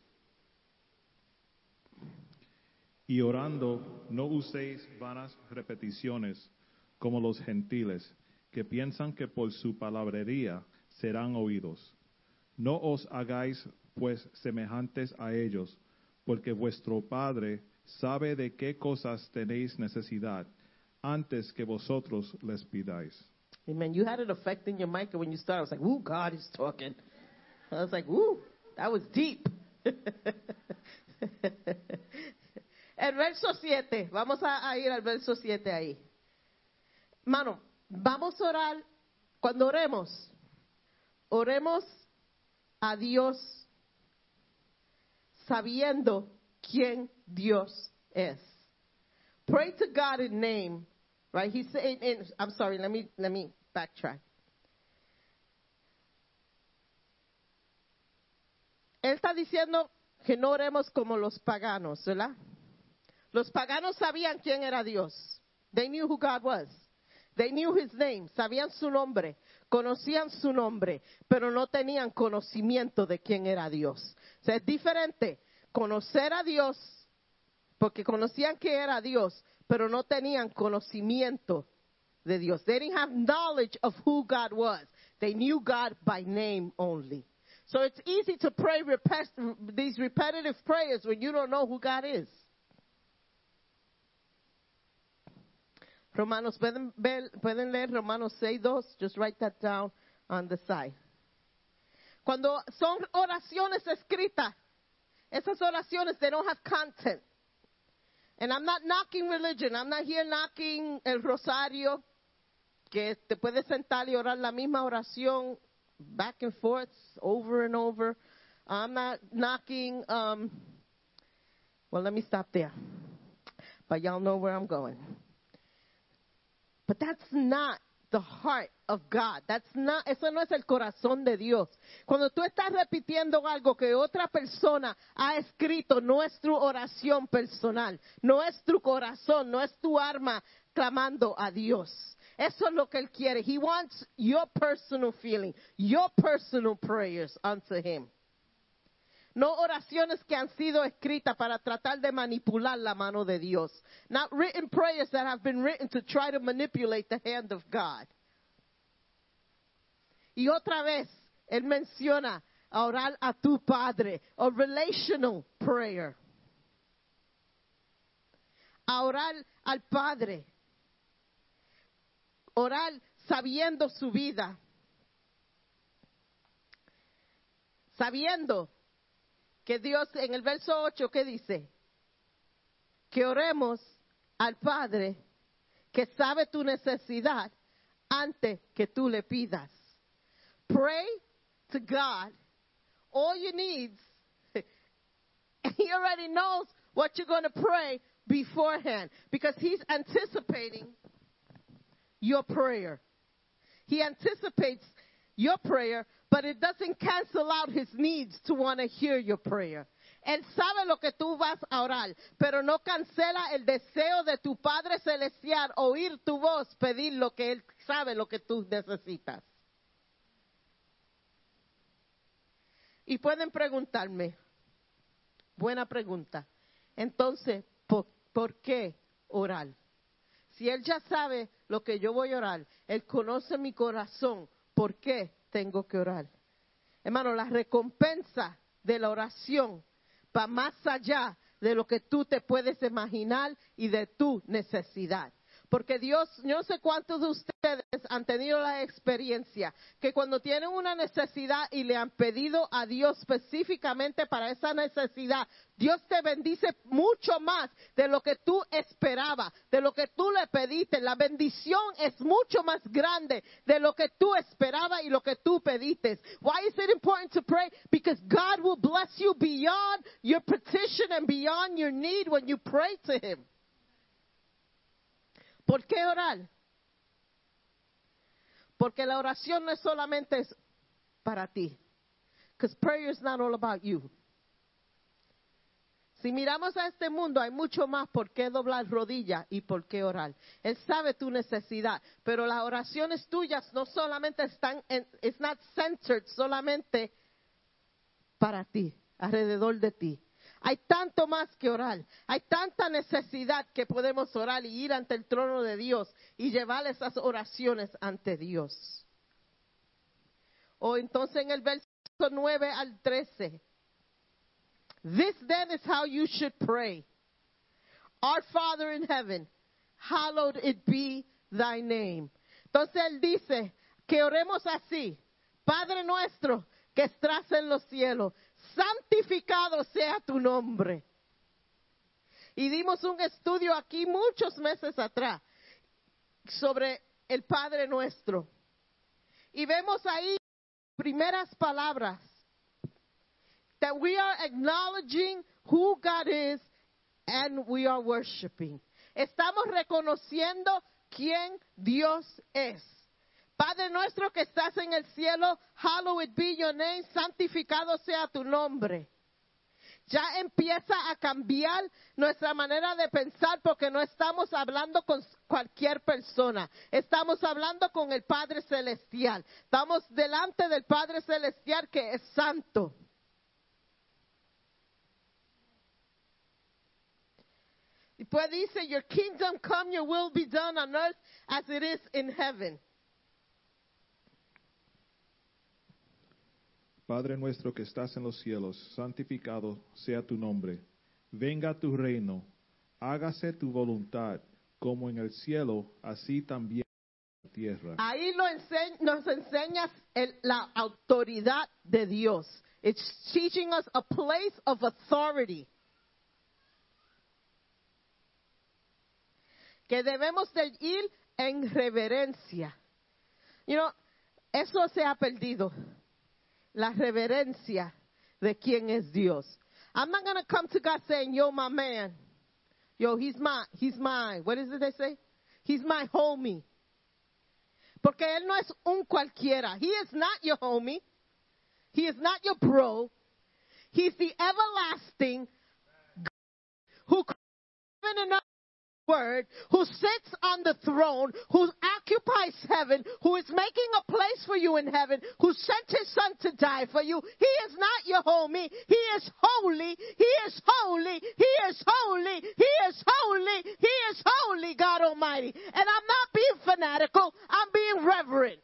Y orando, no uséis vanas repeticiones como los gentiles, que piensan que por su palabrería serán oídos. No os hagáis pues semejantes a ellos, porque vuestro Padre sabe de qué cosas tenéis necesidad antes que vosotros les pidáis. Amen. You had an effect in your mic when you started. I was like, ooh, God is talking. I was like, ooh, that was deep. El verso 7, vamos a, ir al verso 7 ahí. Mano, vamos a orar, cuando oremos, oremos a Dios sabiendo quién Dios es. Pray to God in name, right? He's saying, in, I'm sorry, let me, let me backtrack. Él está diciendo que no oremos como los paganos, ¿verdad? Los paganos sabían quién era Dios. They knew who God was. They knew his name, sabían su nombre, conocían su nombre, pero no tenían conocimiento de quién era Dios. O sea, es diferente conocer a Dios, porque conocían que era Dios, pero no tenían conocimiento de Dios. They didn't have knowledge of who God was. They knew God by name only. So it's easy to pray these repetitive prayers when you don't know who God is. Romanos, pueden, ver, pueden leer Romanos 6.2, just write that down. on the side. Cuando son oraciones escritas, esas oraciones, they don't have content. And I'm not knocking religion. I'm not here knocking el rosario, que te puedes sentar y orar la misma oración back and forth, over and over. I'm not knocking, um, well, let me stop there. But y'all know where I'm going. But that's not the heart of God. That's not, eso no es el corazón de Dios. Cuando tú estás repitiendo algo que otra persona ha escrito, no es tu oración personal, no es tu corazón, no es tu arma clamando a Dios. Eso es lo que él quiere. He wants your personal feeling, your personal prayers unto him. No oraciones que han sido escritas para tratar de manipular la mano de Dios. Not written prayers that have been written to try to manipulate the hand of God. Y otra vez, él menciona a orar a tu padre, a relational prayer. A orar al padre. Orar sabiendo su vida. Sabiendo que Dios en el verso 8, ¿qué dice? Que oremos al Padre que sabe tu necesidad antes que tú le pidas. Pray to God all your needs. he already knows what you're going to pray beforehand because he's anticipating your prayer. He anticipates your prayer but it doesn't cancel out his needs to want to hear your prayer. Él sabe lo que tú vas a orar, pero no cancela el deseo de tu Padre Celestial oír tu voz, pedir lo que Él sabe lo que tú necesitas. Y pueden preguntarme, buena pregunta, entonces, ¿por, ¿por qué orar? Si Él ya sabe lo que yo voy a orar, Él conoce mi corazón, ¿por qué tengo que orar. Hermano, la recompensa de la oración va más allá de lo que tú te puedes imaginar y de tu necesidad. Porque Dios, no sé cuántos de ustedes han tenido la experiencia que cuando tienen una necesidad y le han pedido a Dios específicamente para esa necesidad, Dios te bendice mucho más de lo que tú esperabas, de lo que tú le pediste. La bendición es mucho más grande de lo que tú esperabas y lo que tú pediste. Why is it important to pray? Because God will bless you beyond your petition and beyond your need when you pray to Him. ¿Por qué orar? Porque la oración no es solamente para ti. Because prayer is not all about you. Si miramos a este mundo, hay mucho más por qué doblar rodillas y por qué orar. Él sabe tu necesidad, pero las oraciones tuyas no solamente están, en, it's not centered solamente para ti, alrededor de ti. Hay tanto más que orar. Hay tanta necesidad que podemos orar y ir ante el trono de Dios y llevar esas oraciones ante Dios. O entonces en el verso 9 al 13. This then is how you should pray. Our Father in heaven, hallowed it be thy name. Entonces él dice que oremos así. Padre nuestro que estás en los cielos, santificado sea tu nombre. Y dimos un estudio aquí muchos meses atrás sobre el Padre nuestro. Y vemos ahí primeras palabras that we are acknowledging who God is and we are worshiping. Estamos reconociendo quién Dios es. Padre nuestro que estás en el cielo, hallowed be your name, santificado sea tu nombre. Ya empieza a cambiar nuestra manera de pensar porque no estamos hablando con cualquier persona. Estamos hablando con el Padre Celestial. Estamos delante del Padre Celestial que es santo. Después dice, Your kingdom come, your will be done on earth as it is in heaven. Padre nuestro que estás en los cielos, santificado sea tu nombre. Venga tu reino, hágase tu voluntad, como en el cielo, así también tierra. Ahí lo nos enseñas el- la autoridad de Dios. It's teaching us a place of authority. Que debemos de ir en reverencia. You know, eso se ha perdido. La reverencia de quién es Dios. I'm not going to come to God saying, yo, my man. Yo, he's my, he's mine. What is it they say? He's my homie. Porque él no es un cualquiera. He is not your homie. He is not your bro. He's the everlasting God who created word, who sits on the throne, who occupies heaven, who is making a place for you in heaven, who sent his son to die for you. He is not your homie. He is holy. He is holy. He is holy. He is holy. He is holy, God Almighty. And I'm not being fanatical. I'm being reverent.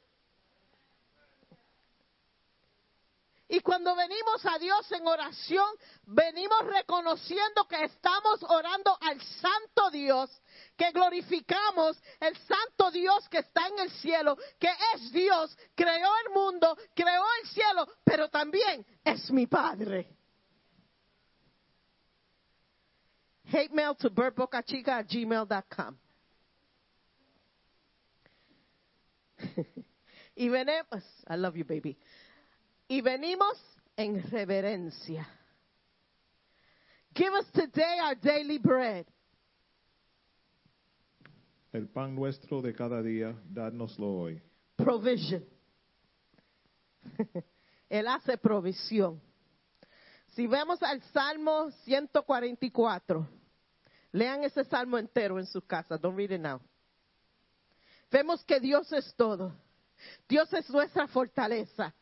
Y cuando venimos a Dios en oración, venimos reconociendo que estamos orando al Santo Dios, que glorificamos el Santo Dios que está en el cielo, que es Dios, creó el mundo, creó el cielo, pero también es mi Padre. Hate mail to bertbocachica at gmail.com. y venimos, I love you baby y venimos en reverencia. Give us today our daily bread. El pan nuestro de cada día, dádnoslo hoy. Provision. Él hace provisión. Si vemos al Salmo 144, lean ese salmo entero en su casa. Don't read it now. Vemos que Dios es todo. Dios es nuestra fortaleza.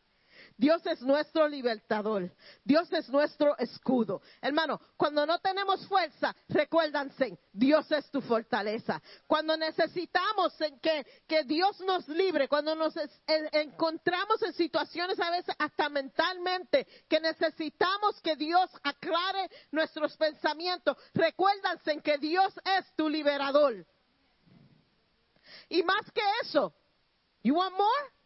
Dios es nuestro libertador. Dios es nuestro escudo. Hermano, cuando no tenemos fuerza, recuérdanse, Dios es tu fortaleza. Cuando necesitamos que, que Dios nos libre, cuando nos encontramos en situaciones a veces hasta mentalmente que necesitamos que Dios aclare nuestros pensamientos, recuérdanse que Dios es tu liberador. Y más que eso, you want more?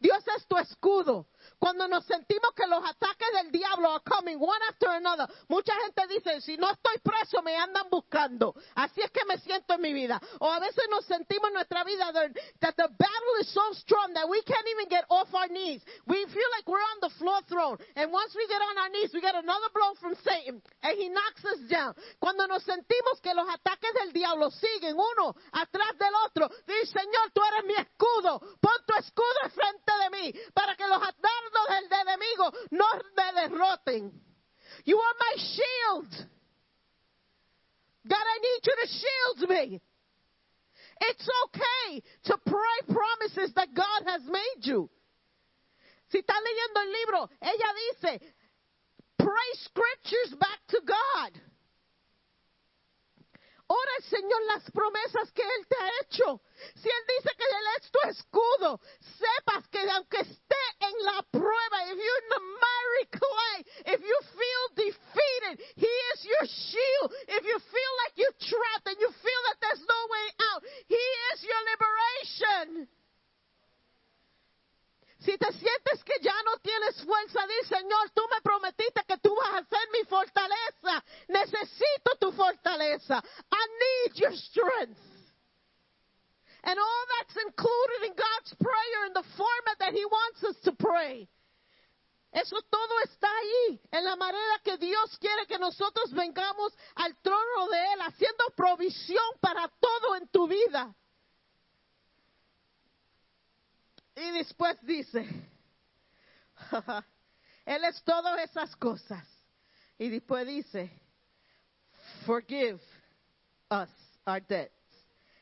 Dios es tu escudo. Cuando nos sentimos que los ataques del diablo are coming one after another, mucha gente dice, si no estoy preso, me andan buscando. Así es que me siento en mi vida. O a veces nos sentimos en nuestra vida that the battle is so strong that we can't even get off our knees. We feel like we're on the floor throne. And once we get on our knees, we get another blow from Satan. And he knocks us down. Cuando nos sentimos que los ataques del diablo siguen uno atrás del otro, dice, Señor, tú eres mi escudo. Pon tu escudo enfrente de mí para que los dardos del enemigo no me derroten. You are my shield. God, I need you to shield me. It's okay to pray promises that God has made you. Si está leyendo el libro, ella dice, pray scriptures back to God. Ora al Señor las promesas que Él te ha hecho. Si Él dice que Él es tu escudo, sepas que aunque esté en la prueba, if you're in the miry clay, if you feel defeated, He is your shield. If you feel like you're trapped and you feel that there's no way out, He is your liberation. Si te sientes que ya no tienes fuerza, di Señor, tú me prometiste que tú vas a ser mi fortaleza. Necesito tu fortaleza. I need your strength. And all that's included in God's prayer in the format that He wants us to pray. Eso todo está ahí, en la manera que Dios quiere que nosotros vengamos al trono de Él, haciendo provisión para todo en tu vida. Y después dice, Él es todas esas cosas. Y después dice, forgive us our debts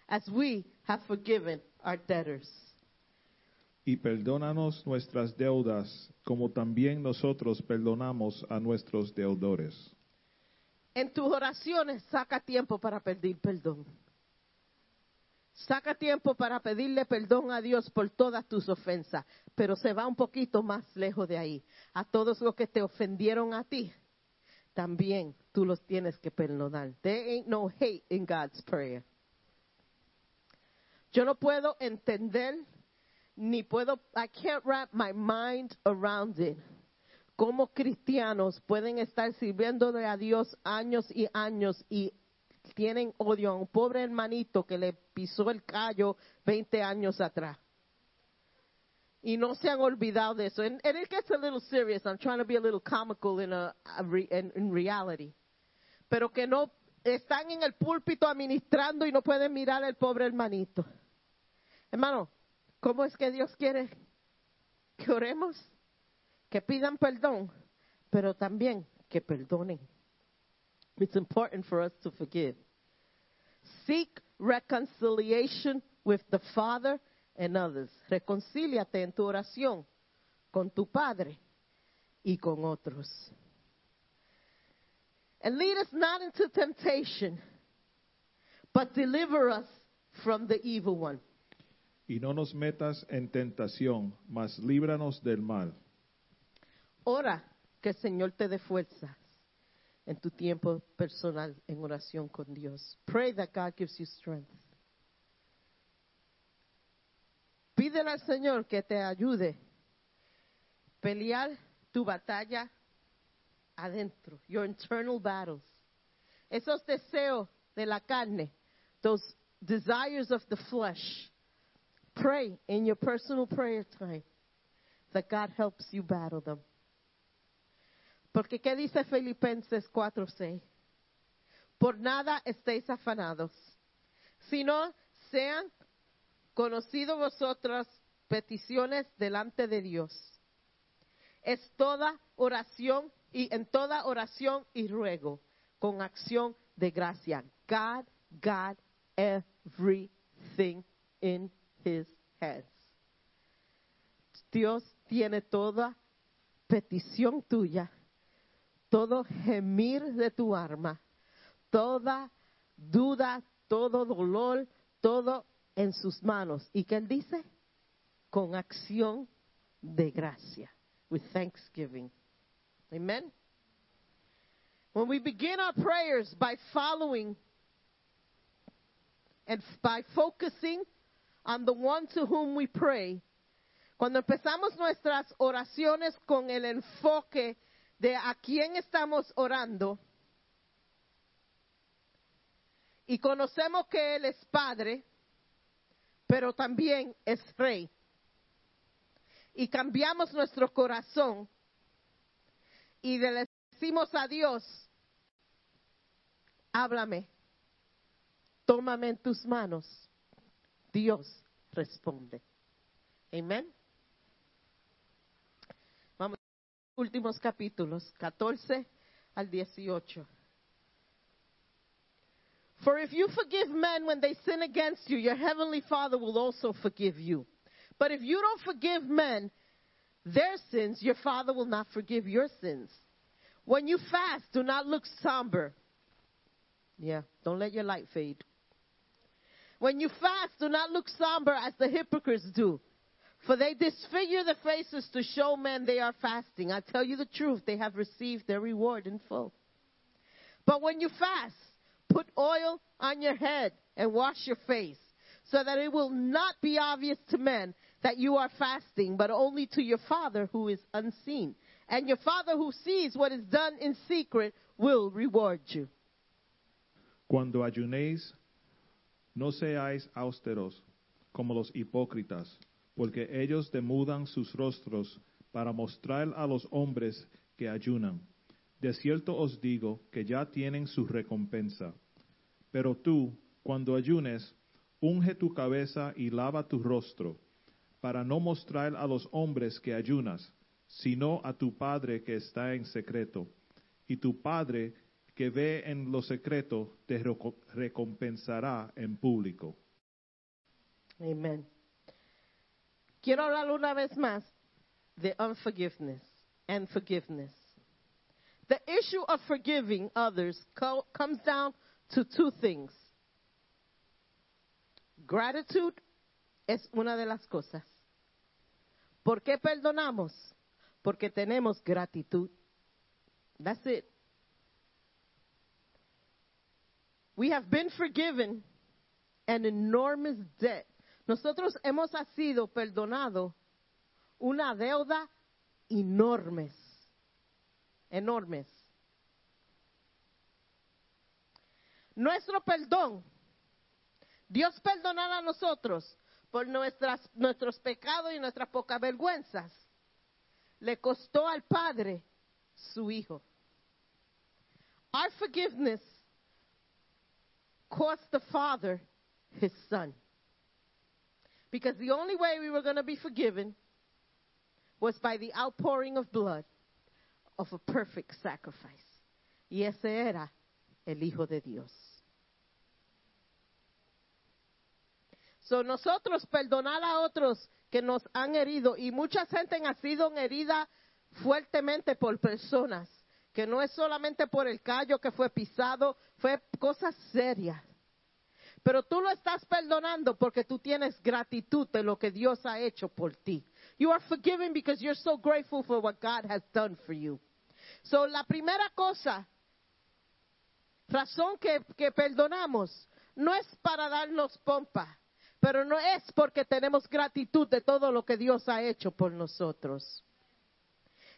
as we have forgiven our debtors. Y perdónanos nuestras deudas, como también nosotros perdonamos a nuestros deudores. En tus oraciones saca tiempo para pedir perdón. Saca tiempo para pedirle perdón a Dios por todas tus ofensas, pero se va un poquito más lejos de ahí. A todos los que te ofendieron a ti, también tú los tienes que perdonar. There ain't no hate in God's prayer. Yo no puedo entender ni puedo, I can't wrap my mind around it. Cómo cristianos pueden estar sirviéndole a Dios años y años y tienen odio a un pobre hermanito que le pisó el callo 20 años atrás. Y no se han olvidado de eso. And, and it gets a little serious. I'm trying to be a little comical in, a, in, in reality. Pero que no están en el púlpito administrando y no pueden mirar al pobre hermanito. Hermano, ¿cómo es que Dios quiere que oremos? Que pidan perdón, pero también que perdonen. It's important for us to forgive. Seek reconciliation with the Father and others. Reconcíliate en tu oración con tu Padre y con otros. And lead us not into temptation, but deliver us from the evil one. Y no nos metas en tentación, mas líbranos del mal. Ora que el Señor te dé fuerzas en tu tiempo personal en oración con Dios. Pray that God gives you strength. Pídele al Señor que te ayude pelear tu batalla adentro, your internal battles. Esos deseos de la carne, those desires of the flesh. Pray in your personal prayer time that God helps you battle them. Porque ¿qué dice Filipenses 4:6? Por nada estéis afanados, sino sean conocidos vosotras peticiones delante de Dios. Es toda oración y en toda oración y ruego con acción de gracia. God got everything in his hands. Dios tiene toda petición tuya, todo gemir de tu alma, toda duda, todo dolor, todo en sus manos. ¿Y qué él dice? Con acción de gracia, with thanksgiving. Amen. When we begin our prayers by following and by focusing on the one to whom we pray, cuando empezamos nuestras oraciones con el enfoque de a quién estamos orando y conocemos que Él es Padre, pero también es Rey, y cambiamos nuestro corazón y le decimos a Dios, háblame, tómame en tus manos, Dios responde. Amén. Últimos capítulos, 14 al 18. For if you forgive men when they sin against you, your heavenly Father will also forgive you. But if you don't forgive men their sins, your Father will not forgive your sins. When you fast, do not look somber. Yeah, don't let your light fade. When you fast, do not look somber as the hypocrites do. For they disfigure the faces to show men they are fasting. I tell you the truth, they have received their reward in full. But when you fast, put oil on your head and wash your face, so that it will not be obvious to men that you are fasting, but only to your Father who is unseen. And your Father who sees what is done in secret will reward you. Cuando ayunéis, no seáis austeros como los hipócritas, porque ellos demudan sus rostros para mostrar a los hombres que ayunan. De cierto os digo que ya tienen su recompensa. Pero tú, cuando ayunes, unge tu cabeza y lava tu rostro, para no mostrar a los hombres que ayunas, sino a tu Padre que está en secreto. Y tu Padre que ve en lo secreto te reco- recompensará en público. Amen. Quiero hablar una vez más de unforgiveness and forgiveness. The issue of forgiving others co- comes down to two things. Gratitude es una de las cosas. ¿Por qué perdonamos? Porque tenemos gratitud. That's it. We have been forgiven an enormous debt Nosotros hemos sido perdonados una deuda enormes, enormes. Nuestro perdón, Dios perdonar a nosotros por nuestras, nuestros pecados y nuestras pocas vergüenzas, le costó al Padre su Hijo. Our forgiveness cost the Father his Son. Because the only way we were going to be forgiven was by the outpouring of blood of a perfect sacrifice. Y ese era el Hijo de Dios. So nosotros perdonar a otros que nos han herido y mucha gente ha sido herida fuertemente por personas que no es solamente por el callo que fue pisado, fue cosas serias. Pero tú lo estás perdonando porque tú tienes gratitud de lo que Dios ha hecho por ti. You are forgiven because you're so grateful for what God has done for you. So, la primera cosa, razón que, perdonamos, no es para darnos pompa, pero no es porque tenemos gratitud de todo lo que Dios ha hecho por nosotros.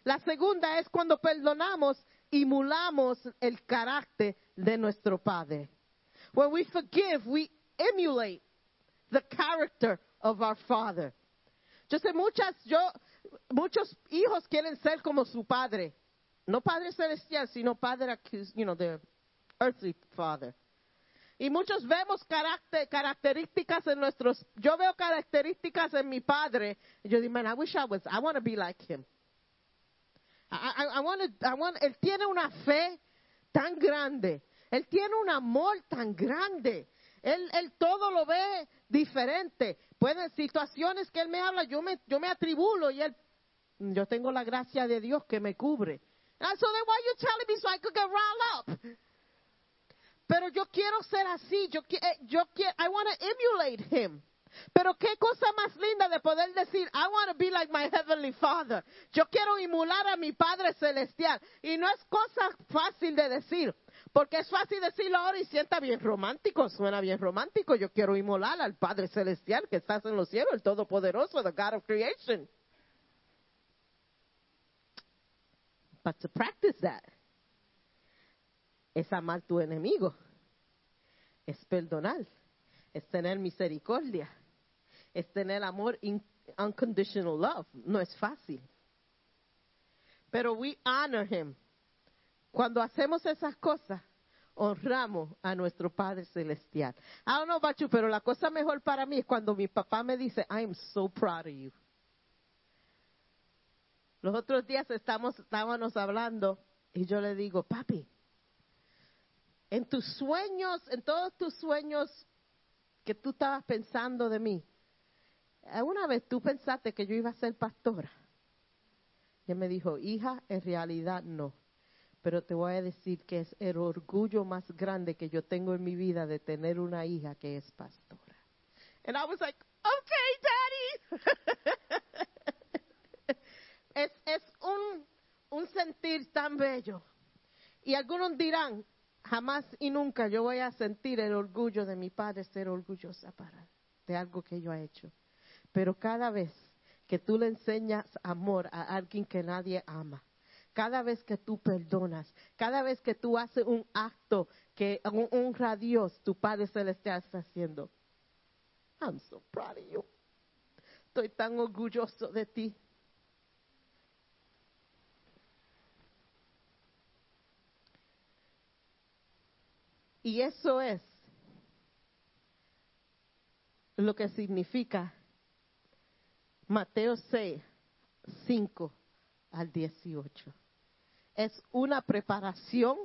La segunda es cuando perdonamos, emulamos el carácter de nuestro Padre. When we forgive, we emulate the character of our Father. Yo sé muchas, yo, muchos hijos quieren ser como su padre. No padre celestial, sino padre, you know, the earthly father. Y muchos vemos características en nuestros, yo veo características en mi padre. Y yo digo, man, I wish I was, I want to be like him. I, I, I I want, él tiene una fe tan grande. Él tiene un amor tan grande. Él, todo lo ve diferente. Pueden situaciones que él me habla, yo me, yo me atribulo y él, yo tengo la gracia de Dios que me cubre. So then why you telling me so I could get riled up? Pero yo quiero ser así. Yo, eh, yo quiero, I want to emulate him. Pero qué cosa más linda de poder decir, I want to be like my heavenly father. Yo quiero emular a mi Padre celestial. Y no es cosa fácil de decir. Porque es fácil decirlo ahora y sienta bien romántico, suena bien romántico. Yo quiero inmolar al Padre Celestial que estás en los cielos, el Todopoderoso, the God of creation. But to practice that es amar tu enemigo, es perdonar, es tener misericordia, es tener amor, in, unconditional love. No es fácil. Pero we honor him. Cuando hacemos esas cosas, honramos a nuestro Padre Celestial. I don't know about pero la cosa mejor para mí es cuando mi papá me dice, I am so proud of you. Los otros días estamos, estábamos hablando y yo le digo, papi, en tus sueños, en todos tus sueños que tú estabas pensando de mí, ¿alguna vez tú pensaste que yo iba a ser pastora? Y él me dijo, hija, en realidad no. Pero te voy a decir que es el orgullo más grande que yo tengo en mi vida de tener una hija que es pastora. And I was like, okay, daddy. es es un, un sentir tan bello. Y algunos dirán, jamás y nunca yo voy a sentir el orgullo de mi padre ser orgullosa para de algo que yo he hecho. Pero cada vez que tú le enseñas amor a alguien que nadie ama, cada vez que tú perdonas, cada vez que tú haces un acto que honra a Dios, tu Padre Celestial está haciendo. I'm so proud of you. Estoy tan orgulloso de ti. Y eso es lo que significa Mateo 6, 5 al 18 es una preparación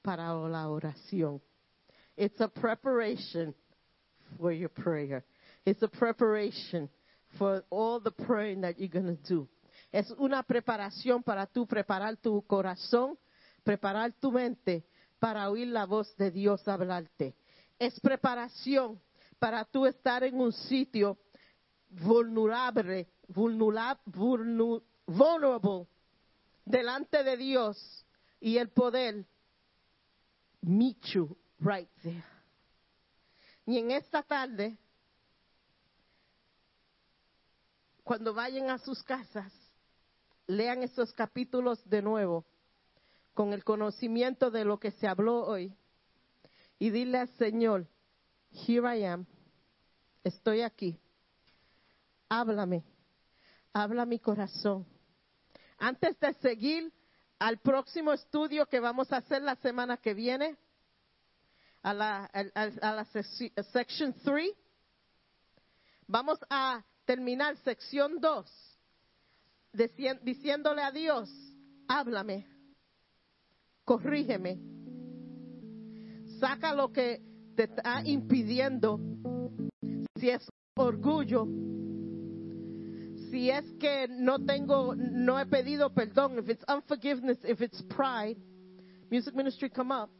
para la oración. It's a preparation for your prayer. It's a preparation for all the praying that you're going to do. Es una preparación para tú preparar tu corazón, preparar tu mente para oír la voz de Dios hablarte. Es preparación para tú estar en un sitio vulnerable, vulnerable, vulnerable delante de Dios y el poder meet you right there. Y en esta tarde cuando vayan a sus casas, lean estos capítulos de nuevo con el conocimiento de lo que se habló hoy y dile al Señor, here I am, estoy aquí, háblame, habla mi corazón. Antes de seguir al próximo estudio que vamos a hacer la semana que viene, a la, a, section 3, vamos a terminar sección 2 diciéndole a Dios, háblame, corrígeme, saca lo que te está impidiendo, si es orgullo, si es que no tengo, no he pedido perdón, if it's unforgiveness, if it's pride, music ministry come up,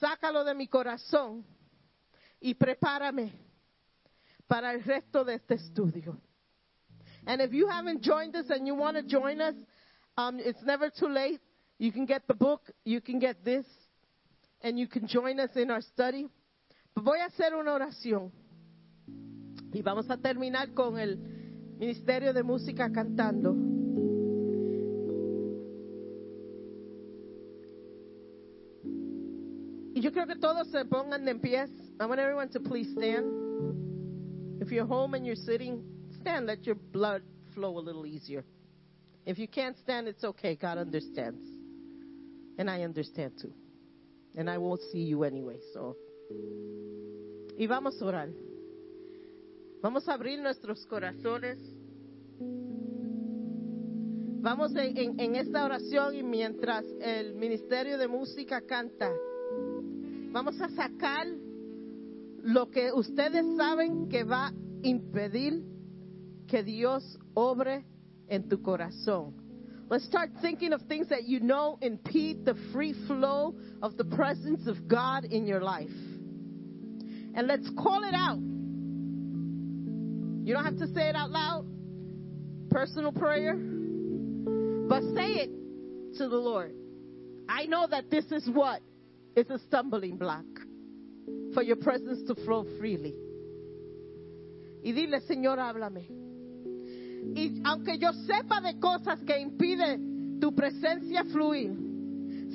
sácalo de mi corazón y prepárame para el resto de este estudio. And if you haven't joined us and you want to join us, um, it's never too late. You can get the book, you can get this, and you can join us in our study. Voy a hacer una oración. Y vamos a terminar con el Ministerio de Música cantando. Y yo creo que todos se pongan de pies. I want everyone to please stand. If you're home and you're sitting, stand. Let your blood flow a little easier. If you can't stand, it's okay. God understands. And I understand too. And I won't see you anyway, so. Y vamos a orar. Vamos a abrir nuestros corazones. Vamos en, en, esta oración y mientras el Ministerio de Música canta, vamos a sacar lo que ustedes saben que va a impedir que Dios obre en tu corazón. Let's start thinking of things that you know impede the free flow of the presence of God in your life. And let's call it out. You don't have to say it out loud, personal prayer, but say it to the Lord. I know that this is what is a stumbling block for your presence to flow freely. Y dile, Señor, háblame. Y aunque yo sepa de cosas que impiden tu presencia fluir,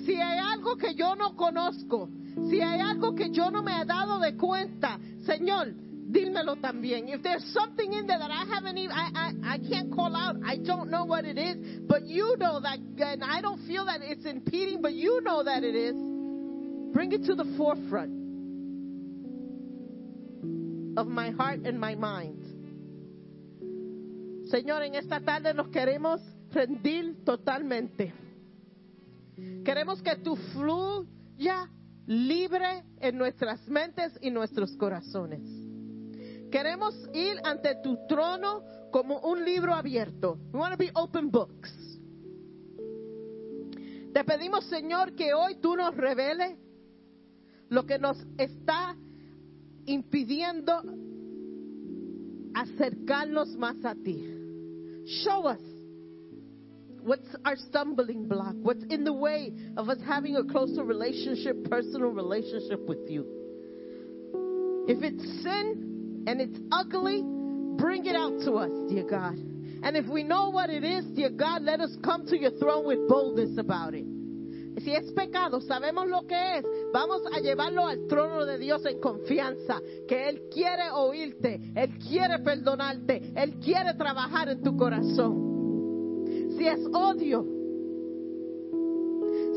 si hay algo que yo no conozco, si hay algo que yo no me he dado de cuenta, Señor, dímelo también. If there's something in there that I haven't even, I, I, I can't call out, I don't know what it is, but you know that, and I don't feel that it's impeding, but you know that it is, bring it to the forefront of my heart and my mind. Señor, en esta tarde nos queremos rendir totalmente. Queremos que tu fluya libre en nuestras mentes y nuestros corazones. Queremos ir ante tu trono como un libro abierto. We want to be open books. Te pedimos, Señor, que hoy tú nos reveles lo que nos está impidiendo acercarnos más a ti. Show us what's our stumbling block, what's in the way of us having a closer relationship, personal relationship with you. If it's sin and it's ugly, bring it out to us, dear God. And if we know what it is, dear God, let us come to your throne with boldness about it. Si es pecado, sabemos lo que es. Vamos a llevarlo al trono de Dios en confianza, que Él quiere oírte, Él quiere perdonarte, Él quiere trabajar en tu corazón. Si es odio,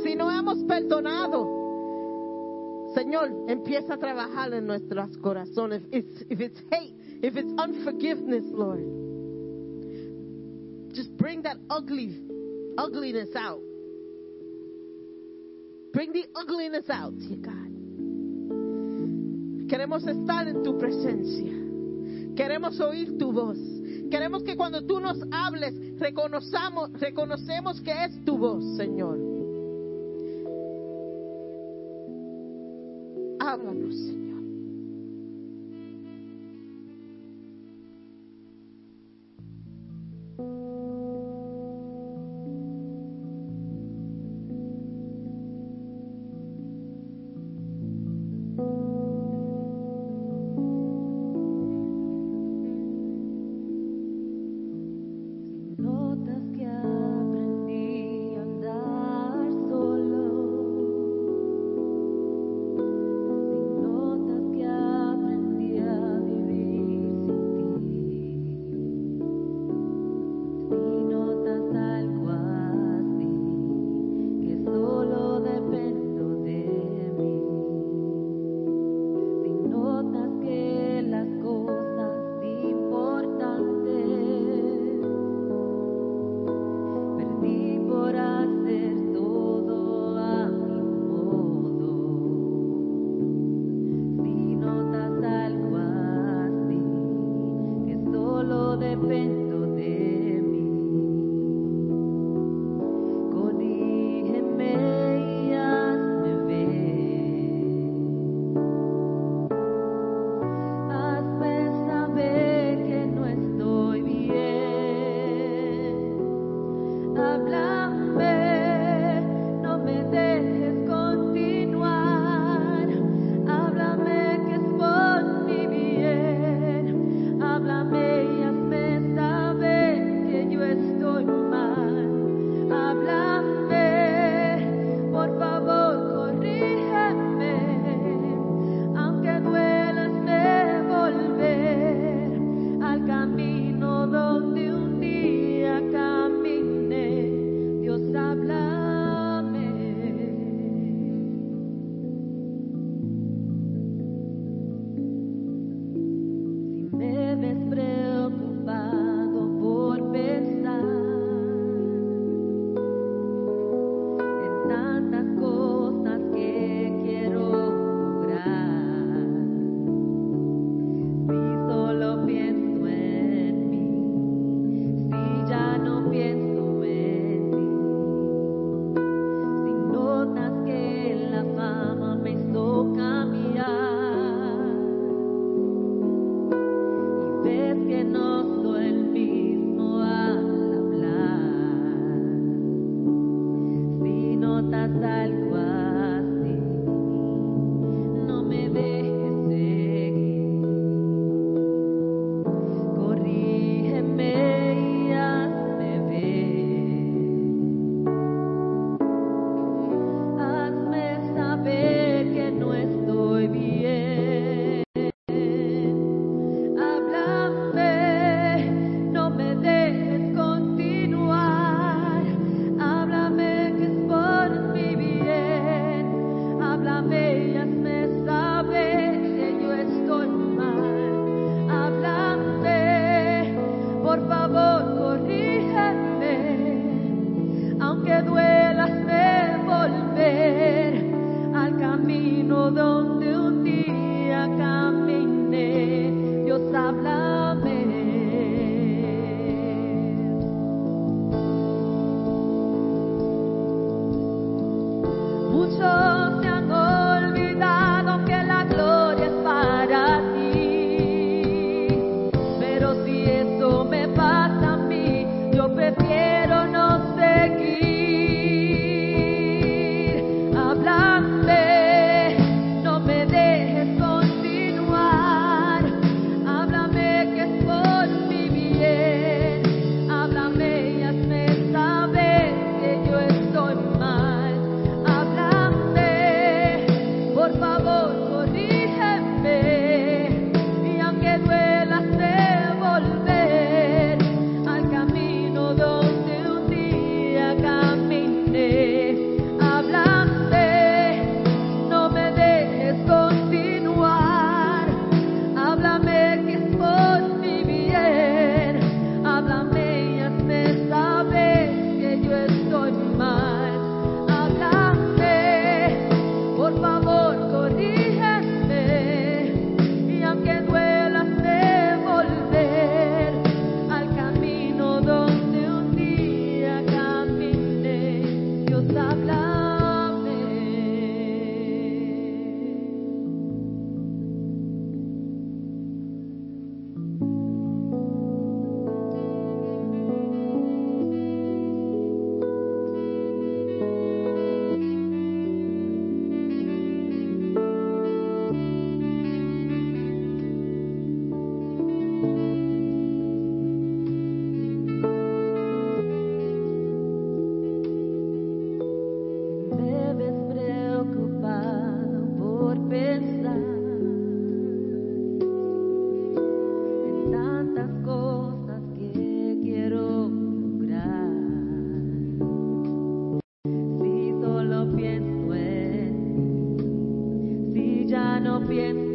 si no hemos perdonado, Señor, empieza a trabajar en nuestros corazones. If it's, hate, if it's unforgiveness, Lord, just bring that ugly, ugliness out. Bring the ugliness out, dear God. Queremos estar en tu presencia. Queremos oír tu voz. Queremos que cuando tú nos hables, reconozcamos, reconocemos que es tu voz, Señor. Háblanos, al cual. Ya